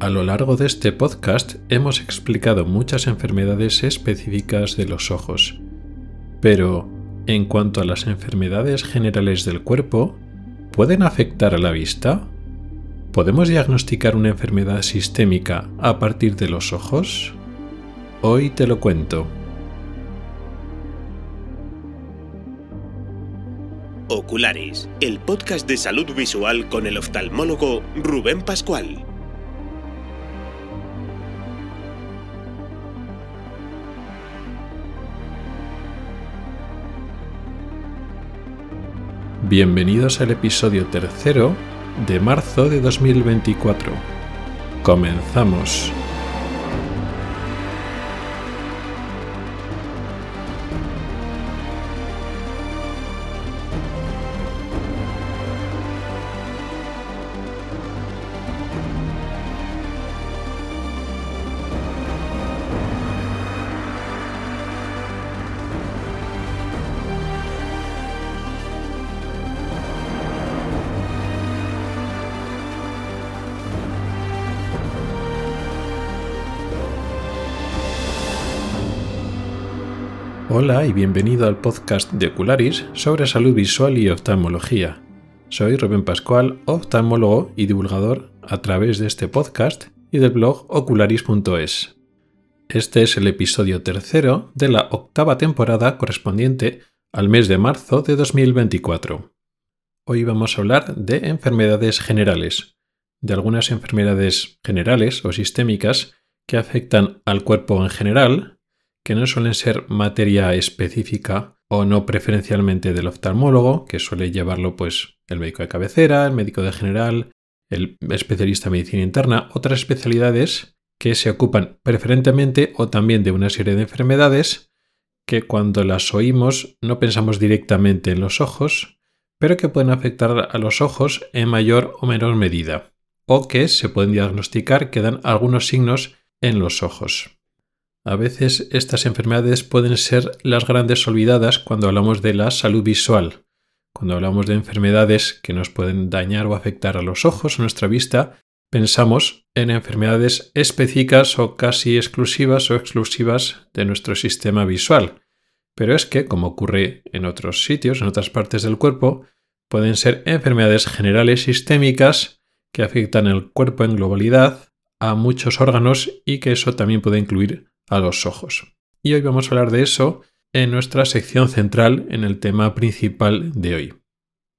A lo largo de este podcast hemos explicado muchas enfermedades específicas de los ojos, pero en cuanto a las enfermedades generales del cuerpo, ¿pueden afectar a la vista? ¿Podemos diagnosticar una enfermedad sistémica a partir de los ojos? Hoy te lo cuento. Oculares, el podcast de salud visual con el oftalmólogo Rubén Pascual. Bienvenidos al episodio tercero de marzo de 2024. Comenzamos. Hola y bienvenido al podcast de Ocularis sobre salud visual y oftalmología. Soy Rubén Pascual, oftalmólogo y divulgador a través de este podcast y del blog ocularis.es. Este es el episodio tercero de la octava temporada correspondiente al mes de marzo de 2024. Hoy vamos a hablar de enfermedades generales, de algunas enfermedades generales o sistémicas que afectan al cuerpo en general, que no suelen ser materia específica o no preferencialmente del oftalmólogo, que suele llevarlo pues el médico de cabecera, el médico de general, el especialista en medicina interna, otras especialidades que se ocupan preferentemente o también de una serie de enfermedades que cuando las oímos no pensamos directamente en los ojos, pero que pueden afectar a los ojos en mayor o menor medida, o que se pueden diagnosticar que dan algunos signos en los ojos. A veces estas enfermedades pueden ser las grandes olvidadas cuando hablamos de la salud visual, cuando hablamos de enfermedades que nos pueden dañar o afectar a los ojos o nuestra vista, pensamos en enfermedades específicas o casi exclusivas o exclusivas de nuestro sistema visual. Pero es que, como ocurre en otros sitios, en otras partes del cuerpo, pueden ser enfermedades generales sistémicas que afectan el cuerpo en globalidad a muchos órganos y que eso también puede incluir a los ojos. Y hoy vamos a hablar de eso en nuestra sección central en el tema principal de hoy.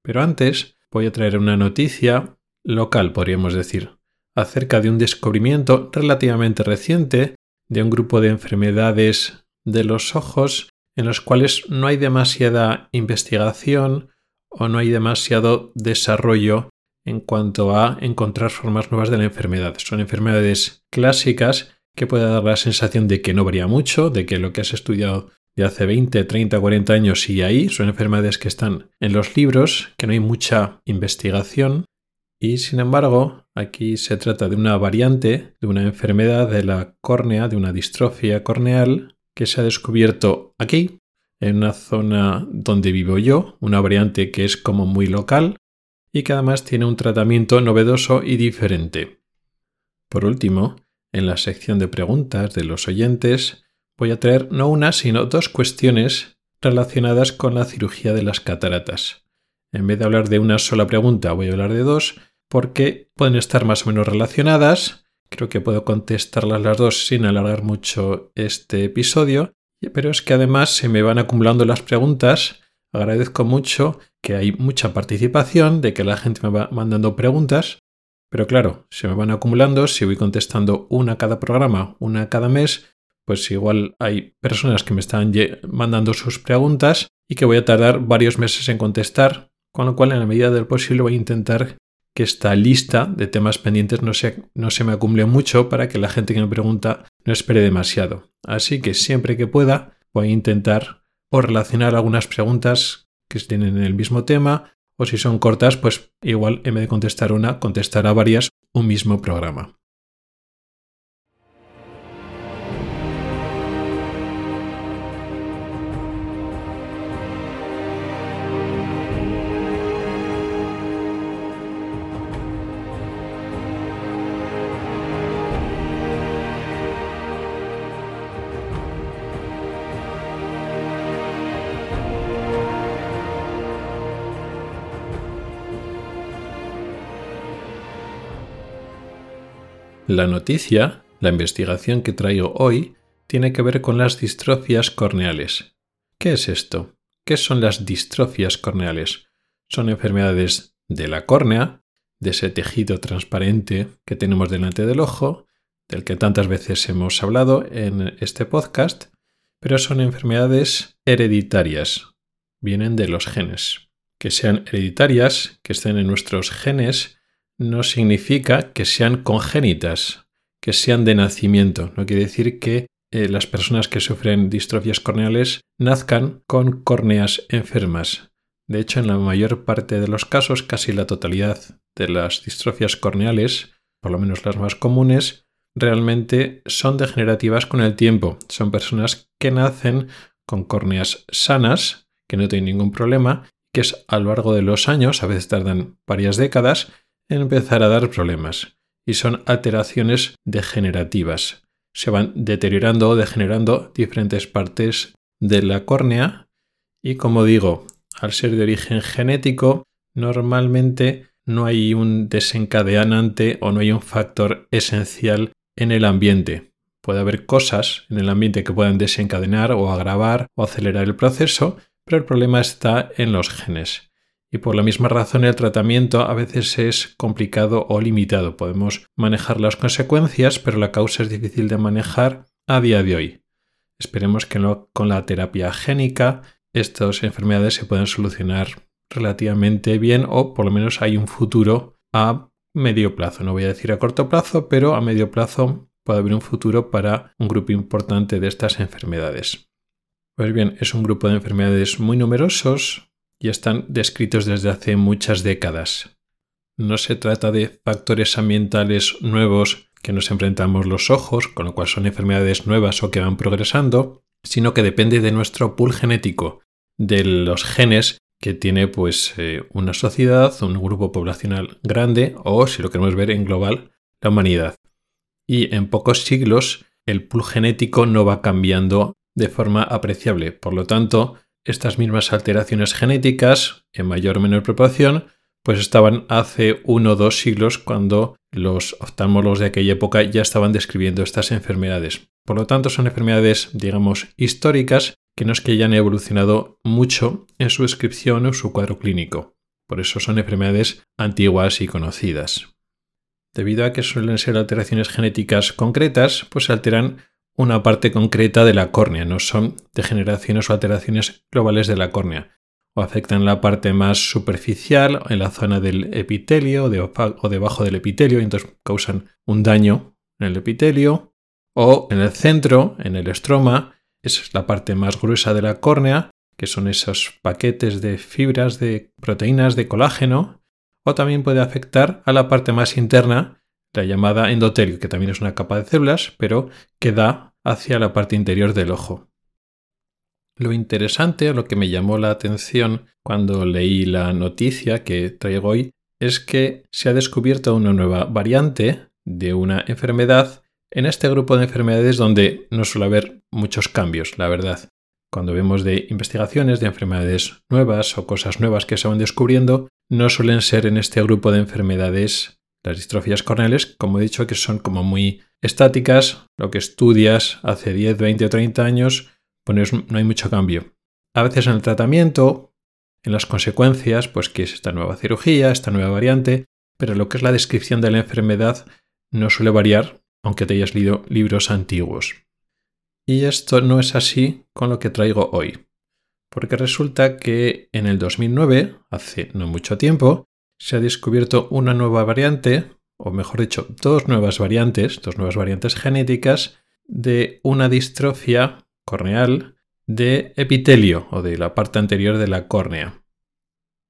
Pero antes voy a traer una noticia local, podríamos decir, acerca de un descubrimiento relativamente reciente de un grupo de enfermedades de los ojos en los cuales no hay demasiada investigación o no hay demasiado desarrollo en cuanto a encontrar formas nuevas de la enfermedad. Son enfermedades clásicas que puede dar la sensación de que no varía mucho, de que lo que has estudiado de hace 20, 30, 40 años sigue ahí, son enfermedades que están en los libros, que no hay mucha investigación y sin embargo aquí se trata de una variante de una enfermedad de la córnea, de una distrofia corneal que se ha descubierto aquí, en una zona donde vivo yo, una variante que es como muy local y que además tiene un tratamiento novedoso y diferente. Por último, en la sección de preguntas de los oyentes voy a traer no una, sino dos cuestiones relacionadas con la cirugía de las cataratas. En vez de hablar de una sola pregunta, voy a hablar de dos porque pueden estar más o menos relacionadas. Creo que puedo contestarlas las dos sin alargar mucho este episodio, pero es que además se me van acumulando las preguntas. Agradezco mucho que hay mucha participación, de que la gente me va mandando preguntas pero claro, se me van acumulando, si voy contestando una cada programa, una cada mes, pues igual hay personas que me están mandando sus preguntas y que voy a tardar varios meses en contestar, con lo cual en la medida del posible voy a intentar que esta lista de temas pendientes no se, no se me acumule mucho para que la gente que me pregunta no espere demasiado. Así que siempre que pueda voy a intentar o relacionar algunas preguntas que estén en el mismo tema o si son cortas, pues igual en vez de contestar una, contestará varias un mismo programa. La noticia, la investigación que traigo hoy, tiene que ver con las distrofias corneales. ¿Qué es esto? ¿Qué son las distrofias corneales? Son enfermedades de la córnea, de ese tejido transparente que tenemos delante del ojo, del que tantas veces hemos hablado en este podcast, pero son enfermedades hereditarias, vienen de los genes. Que sean hereditarias, que estén en nuestros genes, no significa que sean congénitas, que sean de nacimiento. No quiere decir que eh, las personas que sufren distrofias corneales nazcan con córneas enfermas. De hecho, en la mayor parte de los casos, casi la totalidad de las distrofias corneales, por lo menos las más comunes, realmente son degenerativas con el tiempo. Son personas que nacen con córneas sanas, que no tienen ningún problema, que es a lo largo de los años, a veces tardan varias décadas, empezar a dar problemas. Y son alteraciones degenerativas se van deteriorando o degenerando diferentes partes de la córnea y como digo, al ser de origen genético, normalmente no hay un desencadenante o no hay un factor esencial en el ambiente. Puede haber cosas en el ambiente que puedan desencadenar o agravar o acelerar el proceso, pero el problema está en los genes y por la misma razón el tratamiento a veces es complicado o limitado. Podemos manejar las consecuencias, pero la causa es difícil de manejar a día de hoy. Esperemos que con la terapia génica estas enfermedades se puedan solucionar relativamente bien o por lo menos hay un futuro a medio plazo. No voy a decir a corto plazo, pero a medio plazo puede haber un futuro para un grupo importante de estas enfermedades. Pues bien, es un grupo de enfermedades muy numerosos, y están descritos desde hace muchas décadas. No se trata de factores ambientales nuevos que nos enfrentamos los ojos, con lo cual son enfermedades nuevas o que van progresando, sino que depende de nuestro pool genético, de los genes que tiene pues eh, una sociedad, un grupo poblacional grande o, si lo queremos ver en global, la humanidad. Y en pocos siglos el pool genético no va cambiando de forma apreciable. Por lo tanto, estas mismas alteraciones genéticas, en mayor o menor proporción, pues estaban hace uno o dos siglos cuando los oftalmólogos de aquella época ya estaban describiendo estas enfermedades. Por lo tanto, son enfermedades, digamos, históricas que no es que hayan evolucionado mucho en su descripción o su cuadro clínico. Por eso son enfermedades antiguas y conocidas. Debido a que suelen ser alteraciones genéticas concretas, pues se alteran una parte concreta de la córnea, no son degeneraciones o alteraciones globales de la córnea, o afectan la parte más superficial, en la zona del epitelio o debajo del epitelio, y entonces causan un daño en el epitelio, o en el centro, en el estroma, es la parte más gruesa de la córnea, que son esos paquetes de fibras de proteínas de colágeno, o también puede afectar a la parte más interna, la llamada endotelio, que también es una capa de células, pero que da hacia la parte interior del ojo. Lo interesante, o lo que me llamó la atención cuando leí la noticia que traigo hoy, es que se ha descubierto una nueva variante de una enfermedad en este grupo de enfermedades donde no suele haber muchos cambios, la verdad. Cuando vemos de investigaciones de enfermedades nuevas o cosas nuevas que se van descubriendo, no suelen ser en este grupo de enfermedades las distrofias corneales, como he dicho, que son como muy estáticas, lo que estudias hace 10, 20 o 30 años, pues no hay mucho cambio. A veces en el tratamiento, en las consecuencias, pues que es esta nueva cirugía, esta nueva variante, pero lo que es la descripción de la enfermedad no suele variar, aunque te hayas leído libros antiguos. Y esto no es así con lo que traigo hoy, porque resulta que en el 2009, hace no mucho tiempo, se ha descubierto una nueva variante, o mejor dicho, dos nuevas variantes, dos nuevas variantes genéticas de una distrofia corneal de epitelio o de la parte anterior de la córnea.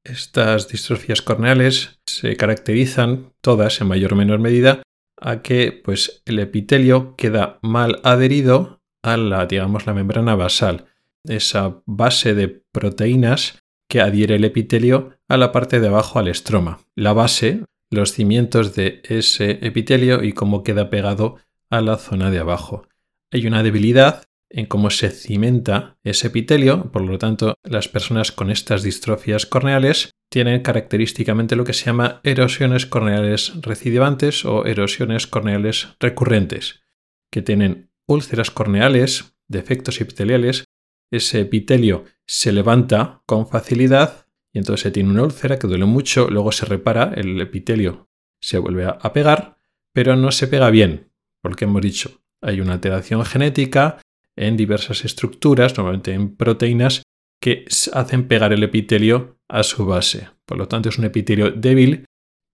Estas distrofias corneales se caracterizan todas en mayor o menor medida a que pues, el epitelio queda mal adherido a la, digamos, la membrana basal, esa base de proteínas que adhiere el epitelio a la parte de abajo al estroma. La base, los cimientos de ese epitelio y cómo queda pegado a la zona de abajo. Hay una debilidad en cómo se cimenta ese epitelio, por lo tanto, las personas con estas distrofias corneales tienen característicamente lo que se llama erosiones corneales recidivantes o erosiones corneales recurrentes, que tienen úlceras corneales, defectos epiteliales, ese epitelio se levanta con facilidad y entonces se tiene una úlcera que duele mucho, luego se repara, el epitelio se vuelve a pegar, pero no se pega bien, porque hemos dicho, hay una alteración genética en diversas estructuras, normalmente en proteínas, que hacen pegar el epitelio a su base. Por lo tanto, es un epitelio débil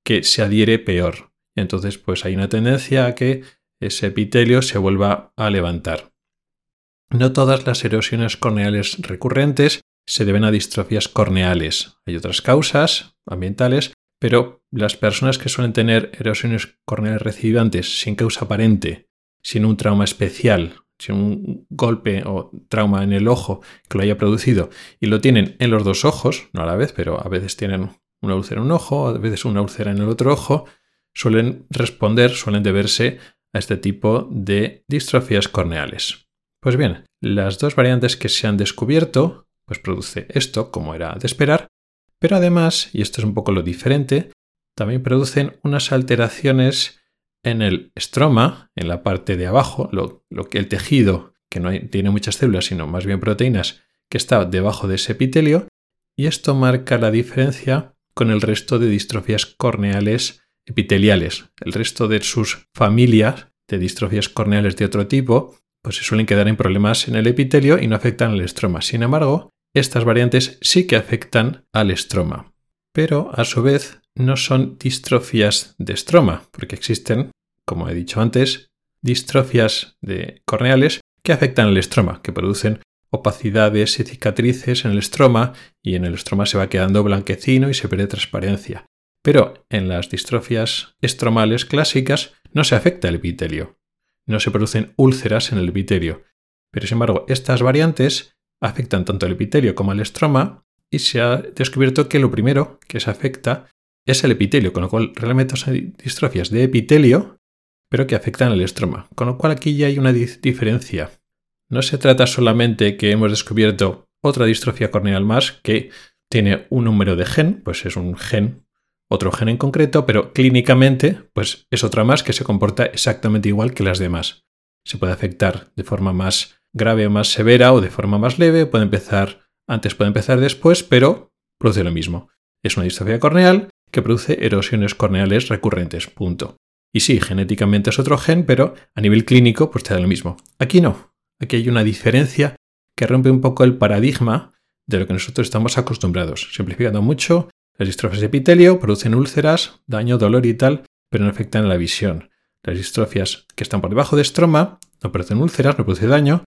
que se adhiere peor. Entonces, pues hay una tendencia a que ese epitelio se vuelva a levantar. No todas las erosiones corneales recurrentes se deben a distrofías corneales. Hay otras causas ambientales, pero las personas que suelen tener erosiones corneales recidivantes sin causa aparente, sin un trauma especial, sin un golpe o trauma en el ojo que lo haya producido y lo tienen en los dos ojos, no a la vez, pero a veces tienen una úlcera en un ojo, a veces una úlcera en el otro ojo, suelen responder, suelen deberse a este tipo de distrofías corneales. Pues bien, las dos variantes que se han descubierto, pues produce esto, como era de esperar, pero además, y esto es un poco lo diferente, también producen unas alteraciones en el estroma, en la parte de abajo, lo, que el tejido, que no tiene muchas células, sino más bien proteínas, que está debajo de ese epitelio, y esto marca la diferencia con el resto de distrofías corneales epiteliales. El resto de sus familias de distrofías corneales de otro tipo, pues se suelen quedar en problemas en el epitelio y no afectan al estroma. Sin embargo, estas variantes sí que afectan al estroma. Pero a su vez no son distrofías de estroma, porque existen, como he dicho antes, distrofias de corneales que afectan al estroma, que producen opacidades y cicatrices en el estroma y en el estroma se va quedando blanquecino y se pierde transparencia. Pero en las distrofias estromales clásicas no se afecta el epitelio, no se producen úlceras en el epitelio. Pero sin embargo, estas variantes afectan tanto al epitelio como al estroma y se ha descubierto que lo primero que se afecta es el epitelio, con lo cual realmente son distrofias de epitelio, pero que afectan al estroma. Con lo cual aquí ya hay una diferencia. No se trata solamente que hemos descubierto otra distrofia corneal más que tiene un número de gen, pues es un gen, otro gen en concreto, pero clínicamente pues es otra más que se comporta exactamente igual que las demás. Se puede afectar de forma más grave o más severa o de forma más leve, puede empezar antes, puede empezar después, pero produce lo mismo. Es una distrofia corneal que produce erosiones corneales recurrentes. Punto. Y sí, genéticamente es otro gen, pero a nivel clínico pues te da lo mismo. Aquí no. Aquí hay una diferencia que rompe un poco el paradigma de lo que nosotros estamos acostumbrados. Simplificando mucho, las distrofias de epitelio producen úlceras, daño, dolor y tal, pero no afectan la visión. Las distrofias que están por debajo de estroma no producen úlceras, no producen daño,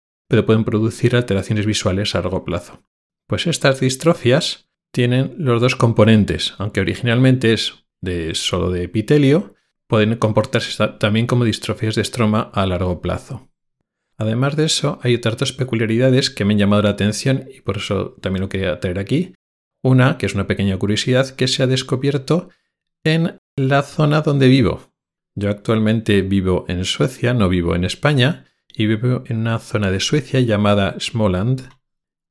pueden producir alteraciones visuales a largo plazo. Pues estas distrofias tienen los dos componentes, aunque originalmente es de solo de epitelio, pueden comportarse también como distrofias de estroma a largo plazo. Además de eso, hay otras dos peculiaridades que me han llamado la atención y por eso también lo quería traer aquí. Una, que es una pequeña curiosidad, que se ha descubierto en la zona donde vivo. Yo actualmente vivo en Suecia, no vivo en España, y vivo en una zona de Suecia llamada Småland.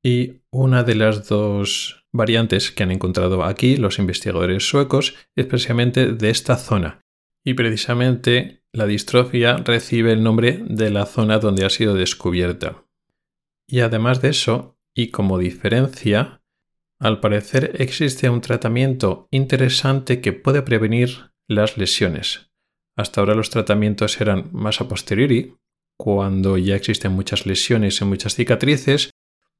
Y una de las dos variantes que han encontrado aquí los investigadores suecos es precisamente de esta zona. Y precisamente la distrofia recibe el nombre de la zona donde ha sido descubierta. Y además de eso, y como diferencia, al parecer existe un tratamiento interesante que puede prevenir las lesiones. Hasta ahora los tratamientos eran más a posteriori, cuando ya existen muchas lesiones y muchas cicatrices,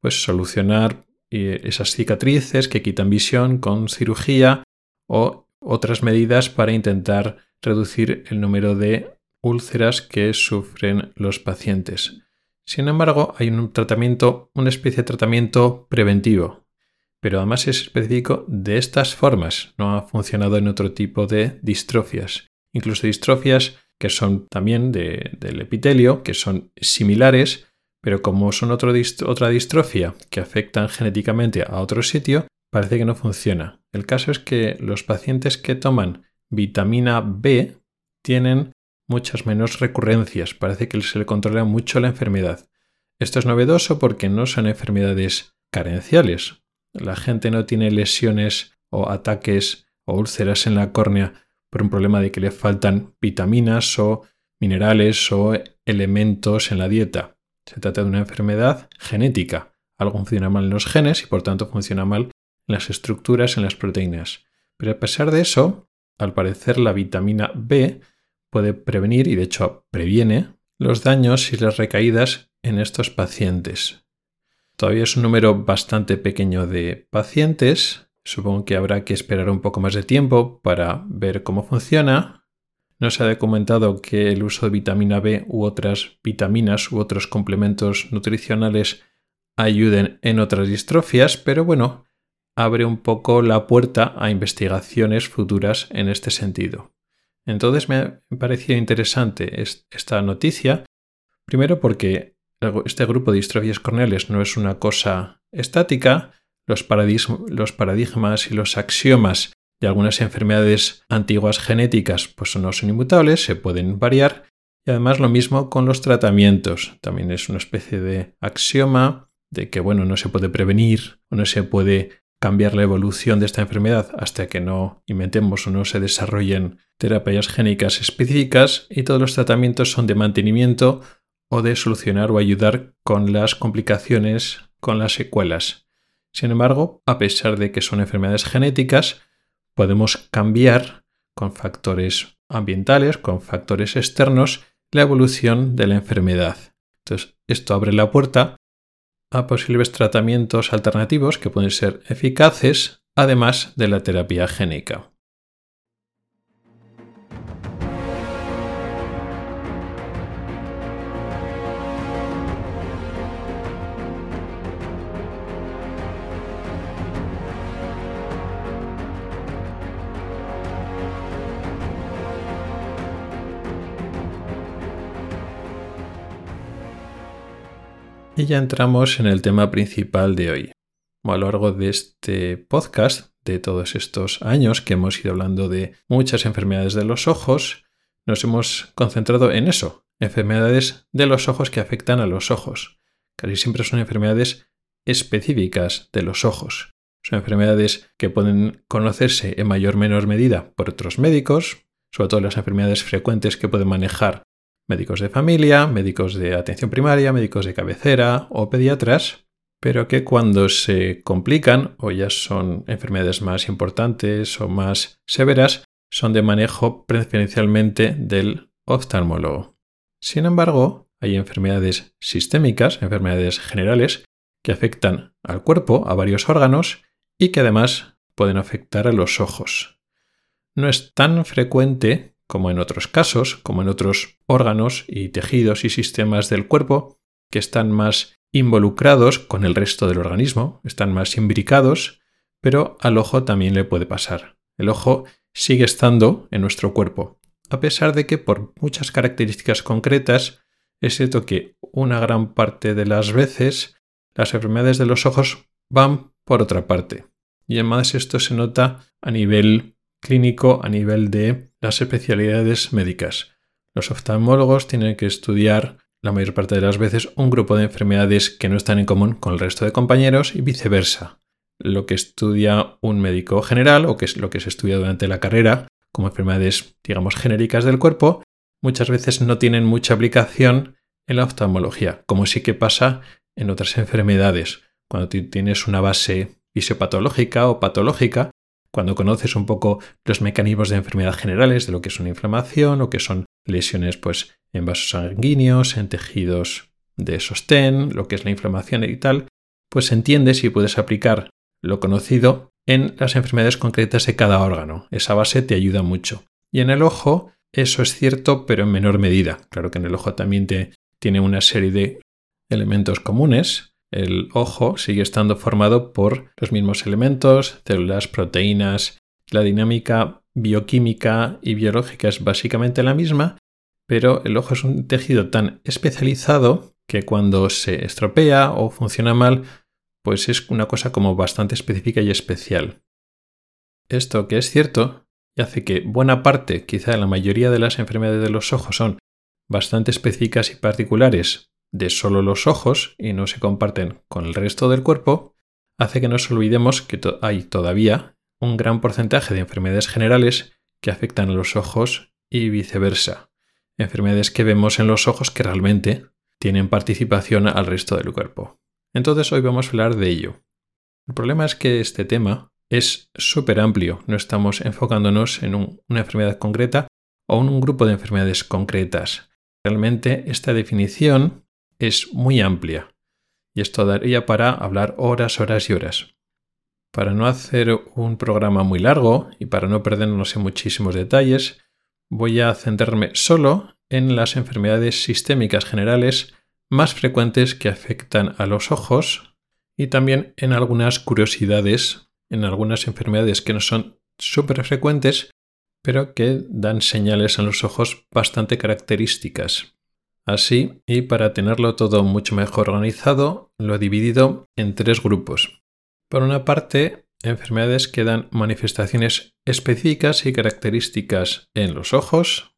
pues solucionar esas cicatrices que quitan visión con cirugía o otras medidas para intentar reducir el número de úlceras que sufren los pacientes. Sin embargo, hay un tratamiento, una especie de tratamiento preventivo, pero además es específico de estas formas. No ha funcionado en otro tipo de distrofias, incluso distrofias que son también del epitelio, que son similares, pero como son otra distrofia que afectan genéticamente a otro sitio, parece que no funciona. El caso es que los pacientes que toman vitamina B tienen muchas menos recurrencias, parece que se le controla mucho la enfermedad. Esto es novedoso porque no son enfermedades carenciales. La gente no tiene lesiones o ataques o úlceras en la córnea por un problema de que le faltan vitaminas o minerales o elementos en la dieta. Se trata de una enfermedad genética. Algo funciona mal en los genes y por tanto funciona mal en las estructuras, en las proteínas. Pero a pesar de eso, al parecer la vitamina B puede prevenir y de hecho previene los daños y las recaídas en estos pacientes. Todavía es un número bastante pequeño de pacientes. Supongo que habrá que esperar un poco más de tiempo para ver cómo funciona. No se ha documentado que el uso de vitamina B u otras vitaminas u otros complementos nutricionales ayuden en otras distrofias, pero bueno, abre un poco la puerta a investigaciones futuras en este sentido. Entonces me ha parecido interesante esta noticia, primero porque este grupo de distrofias corneales no es una cosa estática, los, paradigmas y los axiomas de algunas enfermedades antiguas genéticas pues no son inmutables, se pueden variar y además lo mismo con los tratamientos. También es una especie de axioma de que bueno, no se puede prevenir o no se puede cambiar la evolución de esta enfermedad hasta que no inventemos o no se desarrollen terapias génicas específicas y todos los tratamientos son de mantenimiento o de solucionar o ayudar con las complicaciones, con las secuelas. Sin embargo, a pesar de que son enfermedades genéticas, podemos cambiar con factores ambientales, con factores externos, la evolución de la enfermedad. Entonces, esto abre la puerta a posibles tratamientos alternativos que pueden ser eficaces, además de la terapia génica. Y ya entramos en el tema principal de hoy. A lo largo de este podcast, de todos estos años que hemos ido hablando de muchas enfermedades de los ojos, nos hemos concentrado en eso, enfermedades de los ojos que afectan a los ojos. Casi siempre son enfermedades específicas de los ojos. Son enfermedades que pueden conocerse en mayor o menor medida por otros médicos, sobre todo las enfermedades frecuentes que pueden manejar médicos de familia, médicos de atención primaria, médicos de cabecera o pediatras, pero que cuando se complican o ya son enfermedades más importantes o más severas, son de manejo preferencialmente del oftalmólogo. Sin embargo, hay enfermedades sistémicas, enfermedades generales, que afectan al cuerpo, a varios órganos, y que además pueden afectar a los ojos. No es tan frecuente como en otros casos, como en otros órganos y tejidos y sistemas del cuerpo, que están más involucrados con el resto del organismo, están más imbricados, pero al ojo también le puede pasar. El ojo sigue estando en nuestro cuerpo, a pesar de que por muchas características concretas es cierto que una gran parte de las veces las enfermedades de los ojos van por otra parte. Y además esto se nota a nivel clínico a nivel de las especialidades médicas. Los oftalmólogos tienen que estudiar la mayor parte de las veces un grupo de enfermedades que no están en común con el resto de compañeros y viceversa. Lo que estudia un médico general o que es lo que se estudia durante la carrera como enfermedades, digamos, genéricas del cuerpo, muchas veces no tienen mucha aplicación en la oftalmología, como sí que pasa en otras enfermedades. Cuando tienes una base fisiopatológica o patológica, cuando conoces un poco los mecanismos de enfermedad generales, de lo que es una inflamación o que son lesiones pues, en vasos sanguíneos, en tejidos de sostén, lo que es la inflamación y tal, pues entiendes y puedes aplicar lo conocido en las enfermedades concretas de cada órgano. Esa base te ayuda mucho. Y en el ojo, eso es cierto, pero en menor medida. Claro que en el ojo también te, tiene una serie de elementos comunes, el ojo sigue estando formado por los mismos elementos, células, proteínas. La dinámica bioquímica y biológica es básicamente la misma, pero el ojo es un tejido tan especializado que cuando se estropea o funciona mal, pues es una cosa como bastante específica y especial. Esto que es cierto y hace que buena parte, quizá la mayoría de las enfermedades de los ojos son bastante específicas y particulares de solo los ojos y no se comparten con el resto del cuerpo, hace que nos olvidemos que hay todavía un gran porcentaje de enfermedades generales que afectan a los ojos y viceversa. Enfermedades que vemos en los ojos que realmente tienen participación al resto del cuerpo. Entonces hoy vamos a hablar de ello. El problema es que este tema es súper amplio, no estamos enfocándonos en una enfermedad concreta o en un grupo de enfermedades concretas. Realmente esta definición es muy amplia y esto daría para hablar horas, horas y horas. Para no hacer un programa muy largo y para no perdernos en muchísimos detalles, voy a centrarme solo en las enfermedades sistémicas generales más frecuentes que afectan a los ojos y también en algunas curiosidades, en algunas enfermedades que no son súper frecuentes, pero que dan señales en los ojos bastante características. Así, y para tenerlo todo mucho mejor organizado, lo he dividido en tres grupos. Por una parte, enfermedades que dan manifestaciones específicas y características en los ojos.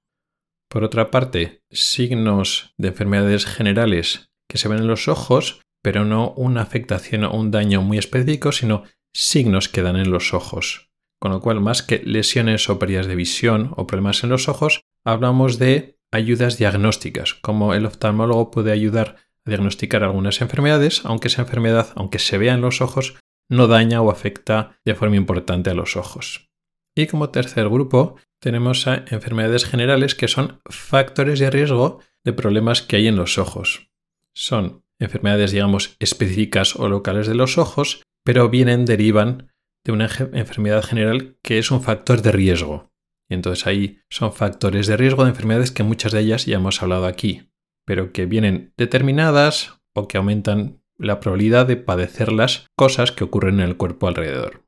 Por otra parte, signos de enfermedades generales que se ven en los ojos, pero no una afectación o un daño muy específico, sino signos que dan en los ojos. Con lo cual, más que lesiones o pérdidas de visión o problemas en los ojos, hablamos de ayudas diagnósticas, como el oftalmólogo puede ayudar a diagnosticar algunas enfermedades, aunque esa enfermedad, aunque se vea en los ojos, no daña o afecta de forma importante a los ojos. Y como tercer grupo tenemos a enfermedades generales que son factores de riesgo de problemas que hay en los ojos. Son enfermedades, digamos, específicas o locales de los ojos, pero vienen, derivan de una enfermedad general que es un factor de riesgo. Y entonces ahí son factores de riesgo de enfermedades que muchas de ellas ya hemos hablado aquí, pero que vienen determinadas o que aumentan la probabilidad de padecer las cosas que ocurren en el cuerpo alrededor.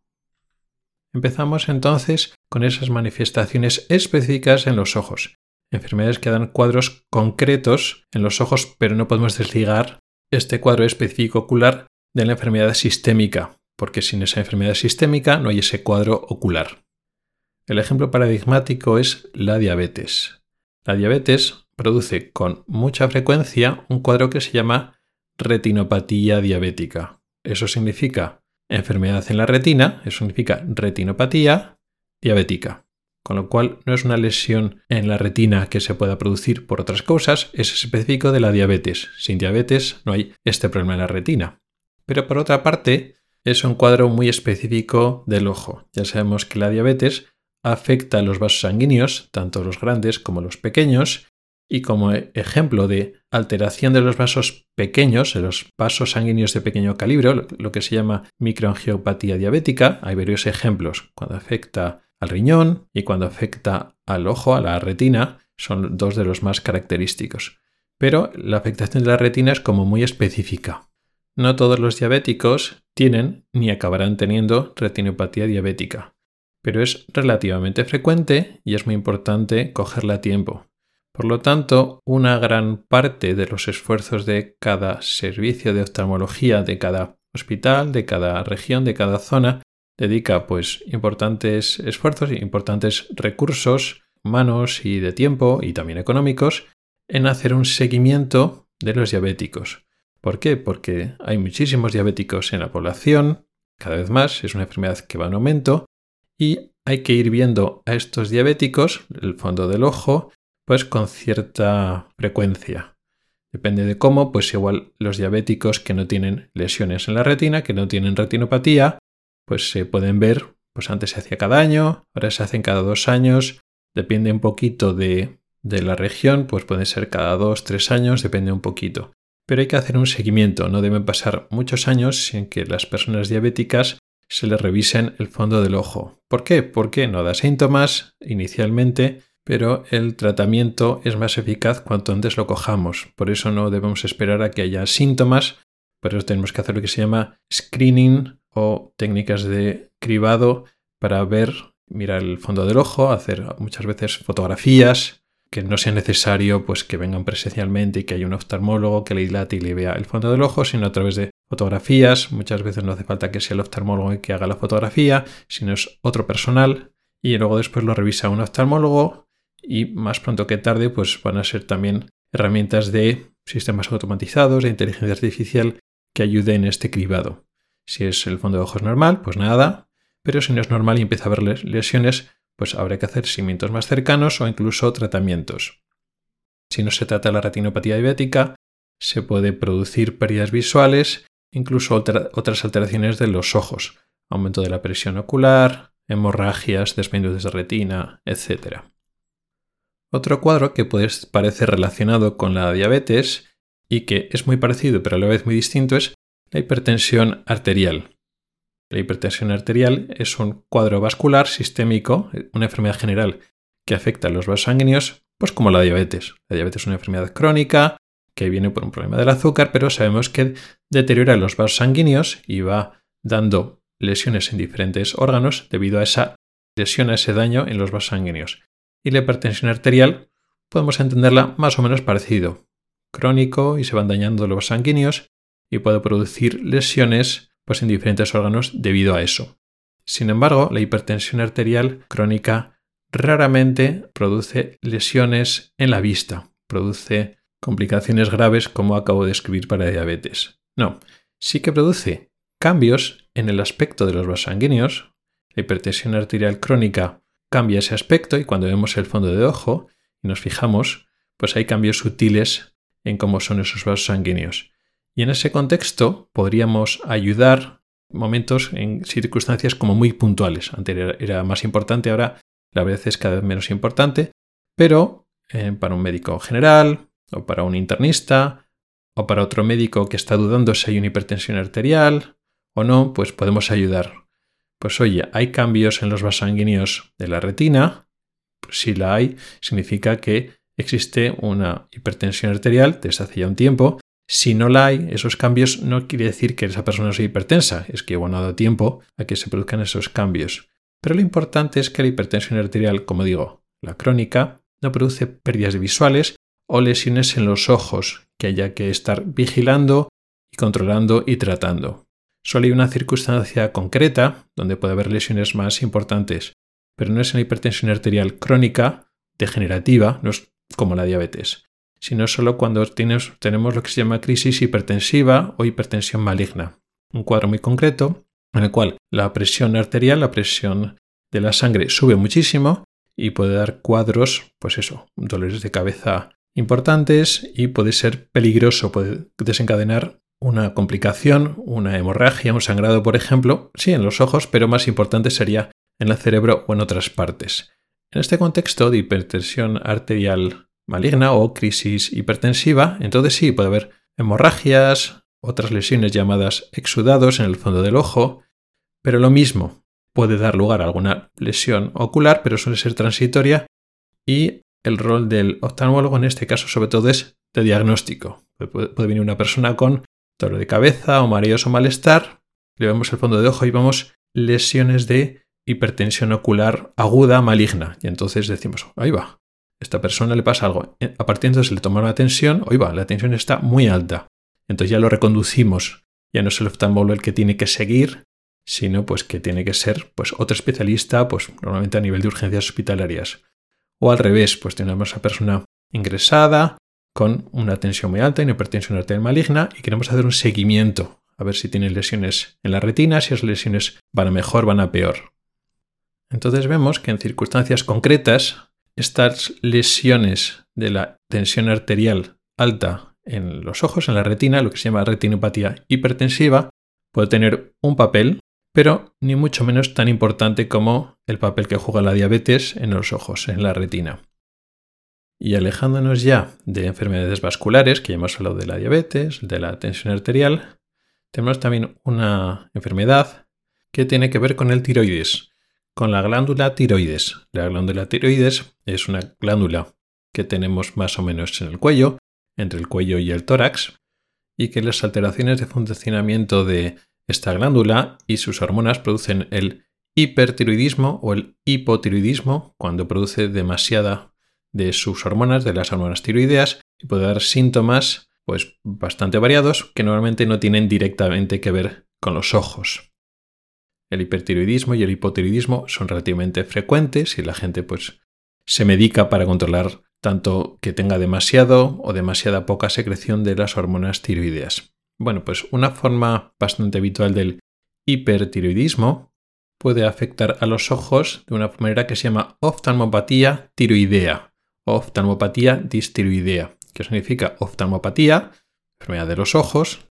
Empezamos entonces con esas manifestaciones específicas en los ojos, enfermedades que dan cuadros concretos en los ojos, pero no podemos desligar este cuadro específico ocular de la enfermedad sistémica, porque sin esa enfermedad sistémica no hay ese cuadro ocular. El ejemplo paradigmático es la diabetes. La diabetes produce con mucha frecuencia un cuadro que se llama retinopatía diabética. Eso significa enfermedad en la retina, eso significa retinopatía diabética. Con lo cual no es una lesión en la retina que se pueda producir por otras causas, es específico de la diabetes. Sin diabetes no hay este problema en la retina. Pero por otra parte, es un cuadro muy específico del ojo. Ya sabemos que la diabetes afecta a los vasos sanguíneos, tanto los grandes como los pequeños, y como ejemplo de alteración de los vasos pequeños, de los vasos sanguíneos de pequeño calibre, lo que se llama microangiopatía diabética, hay varios ejemplos. Cuando afecta al riñón y cuando afecta al ojo, a la retina, son dos de los más característicos. Pero la afectación de la retina es como muy específica. No todos los diabéticos tienen ni acabarán teniendo retinopatía diabética pero es relativamente frecuente y es muy importante cogerla a tiempo. Por lo tanto, una gran parte de los esfuerzos de cada servicio de oftalmología, de cada hospital, de cada región, de cada zona, dedica pues importantes esfuerzos y importantes recursos humanos y de tiempo y también económicos en hacer un seguimiento de los diabéticos. ¿Por qué? Porque hay muchísimos diabéticos en la población, cada vez más, es una enfermedad que va en aumento y hay que ir viendo a estos diabéticos, el fondo del ojo, pues con cierta frecuencia. Depende de cómo, pues igual los diabéticos que no tienen lesiones en la retina, que no tienen retinopatía, pues se pueden ver, pues antes se hacía cada año, ahora se hacen cada dos años, depende un poquito de, de la región, pues puede ser cada dos, tres años, depende un poquito. Pero hay que hacer un seguimiento, no deben pasar muchos años sin que las personas diabéticas se le revisen el fondo del ojo. ¿Por qué? Porque no da síntomas inicialmente, pero el tratamiento es más eficaz cuanto antes lo cojamos. Por eso no debemos esperar a que haya síntomas, por eso tenemos que hacer lo que se llama screening o técnicas de cribado para ver, mirar el fondo del ojo, hacer muchas veces fotografías, que no sea necesario pues que vengan presencialmente y que haya un oftalmólogo que le dilate y le vea el fondo del ojo, sino a través de fotografías. Muchas veces no hace falta que sea el oftalmólogo el que haga la fotografía, sino es otro personal. Y luego después lo revisa un oftalmólogo y más pronto que tarde pues van a ser también herramientas de sistemas automatizados, de inteligencia artificial que ayuden en este cribado. Si es el fondo de ojos normal, pues nada, pero si no es normal y empieza a haber lesiones, pues habrá que hacer seguimientos más cercanos o incluso tratamientos. Si no se trata la retinopatía diabética, se puede producir pérdidas visuales, incluso otras alteraciones de los ojos, aumento de la presión ocular, hemorragias, desprendidos de retina, etc. Otro cuadro que puede parecer relacionado con la diabetes y que es muy parecido pero a la vez muy distinto es la hipertensión arterial. La hipertensión arterial es un cuadro vascular sistémico, una enfermedad general que afecta a los vasos sanguíneos, pues como la diabetes. La diabetes es una enfermedad crónica que viene por un problema del azúcar, pero sabemos que deteriora los vasos sanguíneos y va dando lesiones en diferentes órganos debido a esa lesión, a ese daño en los vasos sanguíneos. Y la hipertensión arterial podemos entenderla más o menos parecido. Crónico y se van dañando los vasos sanguíneos y puede producir lesiones pues, en diferentes órganos debido a eso. Sin embargo, la hipertensión arterial crónica raramente produce lesiones en la vista, produce complicaciones graves como acabo de escribir para diabetes. No, sí que produce cambios en el aspecto de los vasos sanguíneos. La hipertensión arterial crónica cambia ese aspecto y cuando vemos el fondo de ojo y nos fijamos, pues hay cambios sutiles en cómo son esos vasos sanguíneos. Y en ese contexto podríamos ayudar momentos en circunstancias como muy puntuales. Antes era más importante, ahora la verdad es cada vez menos importante, pero eh, para un médico general o para un internista o para otro médico que está dudando si hay una hipertensión arterial o no, pues podemos ayudar. Pues oye, hay cambios en los vasos sanguíneos de la retina. Pues si la hay, significa que existe una hipertensión arterial desde hace ya un tiempo si no la hay, esos cambios no quiere decir que esa persona sea hipertensa, es que bueno, ha dado tiempo a que se produzcan esos cambios. Pero lo importante es que la hipertensión arterial, como digo, la crónica, no produce pérdidas visuales o lesiones en los ojos que haya que estar vigilando y controlando y tratando. Solo hay una circunstancia concreta donde puede haber lesiones más importantes, pero no es en la hipertensión arterial crónica, degenerativa, no es como la diabetes sino solo cuando tenemos lo que se llama crisis hipertensiva o hipertensión maligna. Un cuadro muy concreto en el cual la presión arterial, la presión de la sangre sube muchísimo y puede dar cuadros, pues eso, dolores de cabeza importantes y puede ser peligroso, puede desencadenar una complicación, una hemorragia, un sangrado, por ejemplo, sí en los ojos, pero más importante sería en el cerebro o en otras partes. En este contexto de hipertensión arterial maligna o crisis hipertensiva, entonces sí puede haber hemorragias, otras lesiones llamadas exudados en el fondo del ojo, pero lo mismo puede dar lugar a alguna lesión ocular, pero suele ser transitoria y el rol del oftalmólogo en este caso sobre todo es de diagnóstico. Puede, venir una persona con dolor de cabeza o mareos o malestar, le vemos el fondo de ojo y vemos lesiones de hipertensión ocular aguda maligna y entonces decimos, ahí va, esta persona le pasa algo. Eh, a partir de entonces le tomamos la tensión, hoy va, la tensión está muy alta. Entonces ya lo reconducimos. Ya no es el oftalmólogo el que tiene que seguir, sino pues que tiene que ser pues otro especialista, pues normalmente a nivel de urgencias hospitalarias. O al revés, pues tenemos a persona ingresada con una tensión muy alta, una hipertensión arterial maligna y queremos hacer un seguimiento, a ver si tiene lesiones en la retina, si esas lesiones van a mejor, van a peor. Entonces vemos que en circunstancias concretas estas lesiones de la tensión arterial alta en los ojos, en la retina, lo que se llama retinopatía hipertensiva, puede tener un papel, pero ni mucho menos tan importante como el papel que juega la diabetes en los ojos, en la retina. Y alejándonos ya de enfermedades vasculares, que ya hemos hablado de la diabetes, de la tensión arterial, tenemos también una enfermedad que tiene que ver con el tiroides con la glándula tiroides. La glándula tiroides es una glándula que tenemos más o menos en el cuello, entre el cuello y el tórax, y que las alteraciones de funcionamiento de esta glándula y sus hormonas producen el hipertiroidismo o el hipotiroidismo cuando produce demasiada de sus hormonas, de las hormonas tiroideas, y puede dar síntomas pues bastante variados que normalmente no tienen directamente que ver con los ojos. El hipertiroidismo y el hipotiroidismo son relativamente frecuentes y la gente pues se medica para controlar tanto que tenga demasiado o demasiada poca secreción de las hormonas tiroideas. Bueno, pues una forma bastante habitual del hipertiroidismo puede afectar a los ojos de una manera que se llama oftalmopatía tiroidea oftalmopatía distiroidea, que significa oftalmopatía, enfermedad de los ojos,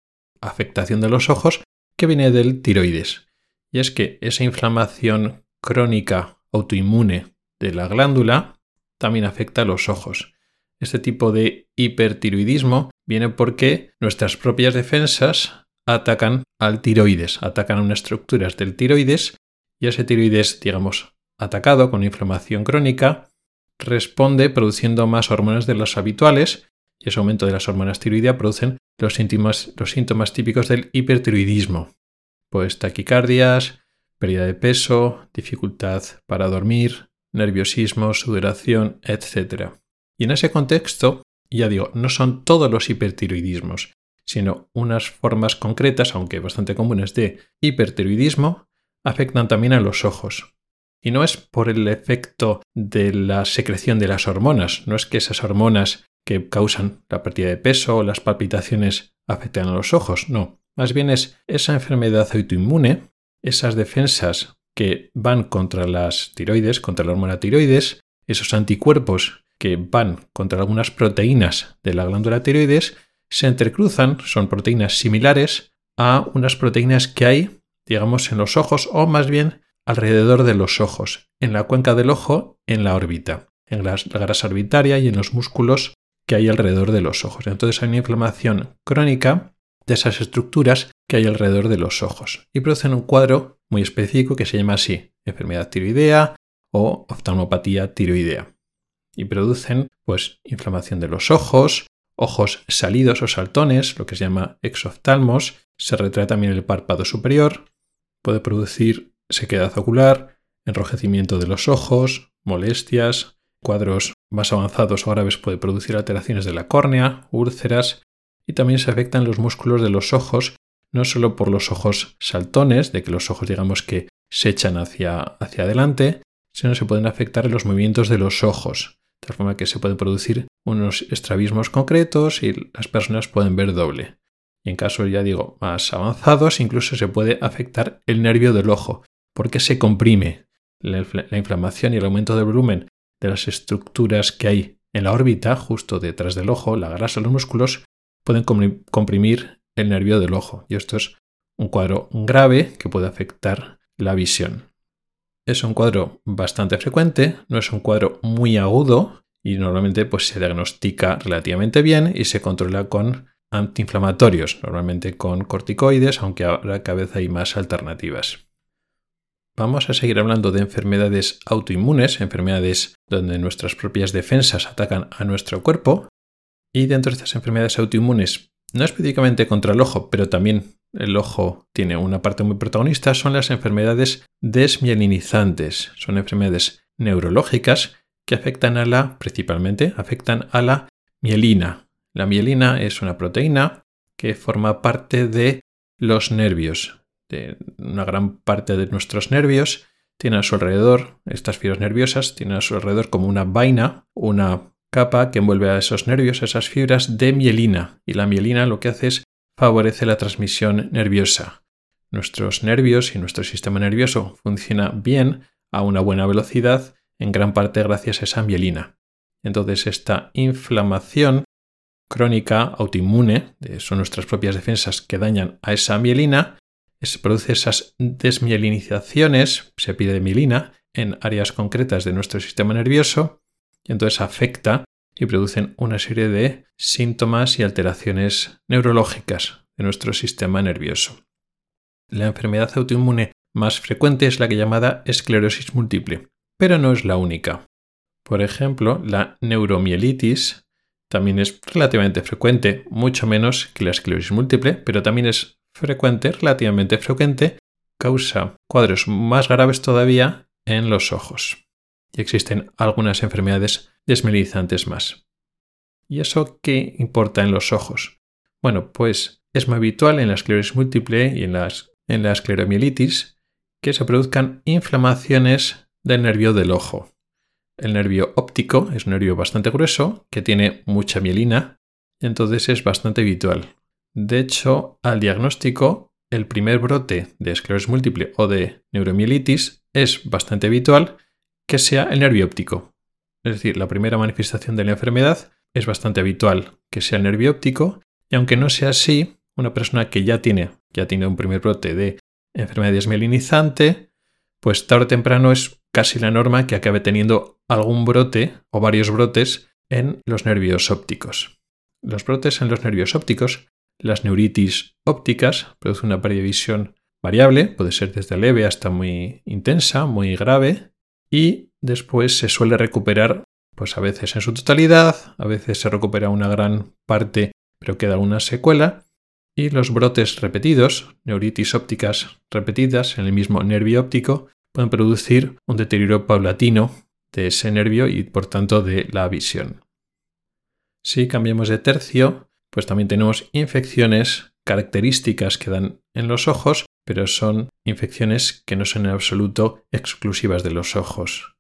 afectación de los ojos, que viene del tiroides. Y es que esa inflamación crónica autoinmune de la glándula también afecta a los ojos. Este tipo de hipertiroidismo viene porque nuestras propias defensas atacan al tiroides, atacan a unas estructuras del tiroides y ese tiroides, digamos, atacado con inflamación crónica, responde produciendo más hormonas de las habituales y ese aumento de las hormonas tiroideas producen los síntomas, los síntomas típicos del hipertiroidismo, pues taquicardias, pérdida de peso, dificultad para dormir, nerviosismo, sudoración, etc. Y en ese contexto, ya digo, no son todos los hipertiroidismos, sino unas formas concretas, aunque bastante comunes, de hipertiroidismo afectan también a los ojos. Y no es por el efecto de la secreción de las hormonas, no es que esas hormonas que causan la pérdida de peso o las palpitaciones afecten a los ojos, no. Más bien es esa enfermedad autoinmune, esas defensas que van contra las tiroides, contra la hormona tiroides, esos anticuerpos que van contra algunas proteínas de la glándula tiroides, se entrecruzan, son proteínas similares a unas proteínas que hay, digamos, en los ojos o más bien alrededor de los ojos, en la cuenca del ojo, en la órbita, en la, grasa orbitaria y en los músculos que hay alrededor de los ojos. Entonces hay una inflamación crónica de esas estructuras que hay alrededor de los ojos y producen un cuadro muy específico que se llama así, enfermedad tiroidea o oftalmopatía tiroidea. Y producen pues inflamación de los ojos, ojos salidos o saltones, lo que se llama exoftalmos, se retrae también el párpado superior, puede producir sequedad ocular, enrojecimiento de los ojos, molestias, cuadros más avanzados o graves puede producir alteraciones de la córnea, úlceras y también se afectan los músculos de los ojos, no solo por los ojos saltones, de que los ojos digamos que se echan hacia, hacia adelante, sino se pueden afectar los movimientos de los ojos, de tal forma que se pueden producir unos estrabismos concretos y las personas pueden ver doble. Y en casos, ya digo, más avanzados, incluso se puede afectar el nervio del ojo, porque se comprime la, inflamación y el aumento del volumen de las estructuras que hay en la órbita, justo detrás del ojo, la grasa, los músculos, pueden comprimir el nervio del ojo. Y esto es un cuadro grave que puede afectar la visión. Es un cuadro bastante frecuente, no es un cuadro muy agudo y normalmente pues, se diagnostica relativamente bien y se controla con antiinflamatorios, normalmente con corticoides, aunque ahora cada vez hay más alternativas. Vamos a seguir hablando de enfermedades autoinmunes, enfermedades donde nuestras propias defensas atacan a nuestro cuerpo. Y dentro de estas enfermedades autoinmunes, no específicamente contra el ojo, pero también el ojo tiene una parte muy protagonista, son las enfermedades desmielinizantes. Son enfermedades neurológicas que afectan a la, principalmente, afectan a la mielina. La mielina es una proteína que forma parte de los nervios una gran parte de nuestros nervios, tiene a su alrededor, estas fibras nerviosas, tienen a su alrededor como una vaina, una capa que envuelve a esos nervios, esas fibras de mielina. Y la mielina lo que hace es favorece la transmisión nerviosa. Nuestros nervios y nuestro sistema nervioso funciona bien a una buena velocidad, en gran parte gracias a esa mielina. Entonces esta inflamación crónica autoinmune, son nuestras propias defensas que dañan a esa mielina, se produce esas desmielinizaciones, se pide de mielina, en áreas concretas de nuestro sistema nervioso, y entonces afecta y producen una serie de síntomas y alteraciones neurológicas de nuestro sistema nervioso. La enfermedad autoinmune más frecuente es la llamada esclerosis múltiple, pero no es la única. Por ejemplo, la neuromielitis también es relativamente frecuente, mucho menos que la esclerosis múltiple, pero también es frecuente, relativamente frecuente, causa cuadros más graves todavía en los ojos. Y existen algunas enfermedades desmelizantes más. ¿Y eso qué importa en los ojos? Bueno, pues es muy habitual en la esclerosis múltiple y en, las, en la escleromielitis que se produzcan inflamaciones del nervio del ojo. El nervio óptico es un nervio bastante grueso que tiene mucha mielina, y entonces es bastante habitual. De hecho, al diagnóstico el primer brote de esclerosis múltiple o de neuromielitis es bastante habitual que sea el nervio óptico. Es decir, la primera manifestación de la enfermedad es bastante habitual que sea el nervio óptico y aunque no sea así, una persona que ya tiene, ya tiene un primer brote de enfermedad desmielinizante, pues tarde o temprano es casi la norma que acabe teniendo algún brote o varios brotes en los nervios ópticos. Los brotes en los nervios ópticos, las neuritis ópticas, producen una pérdida de visión variable, puede ser desde leve hasta muy intensa, muy grave, y después se suele recuperar, pues a veces en su totalidad, a veces se recupera una gran parte, pero queda una secuela, y los brotes repetidos, neuritis ópticas repetidas en el mismo nervio óptico, pueden producir un deterioro paulatino de ese nervio y por tanto de la visión. Si cambiamos de tercio, pues también tenemos infecciones características que dan en los ojos, pero son infecciones que no son en absoluto exclusivas de los ojos.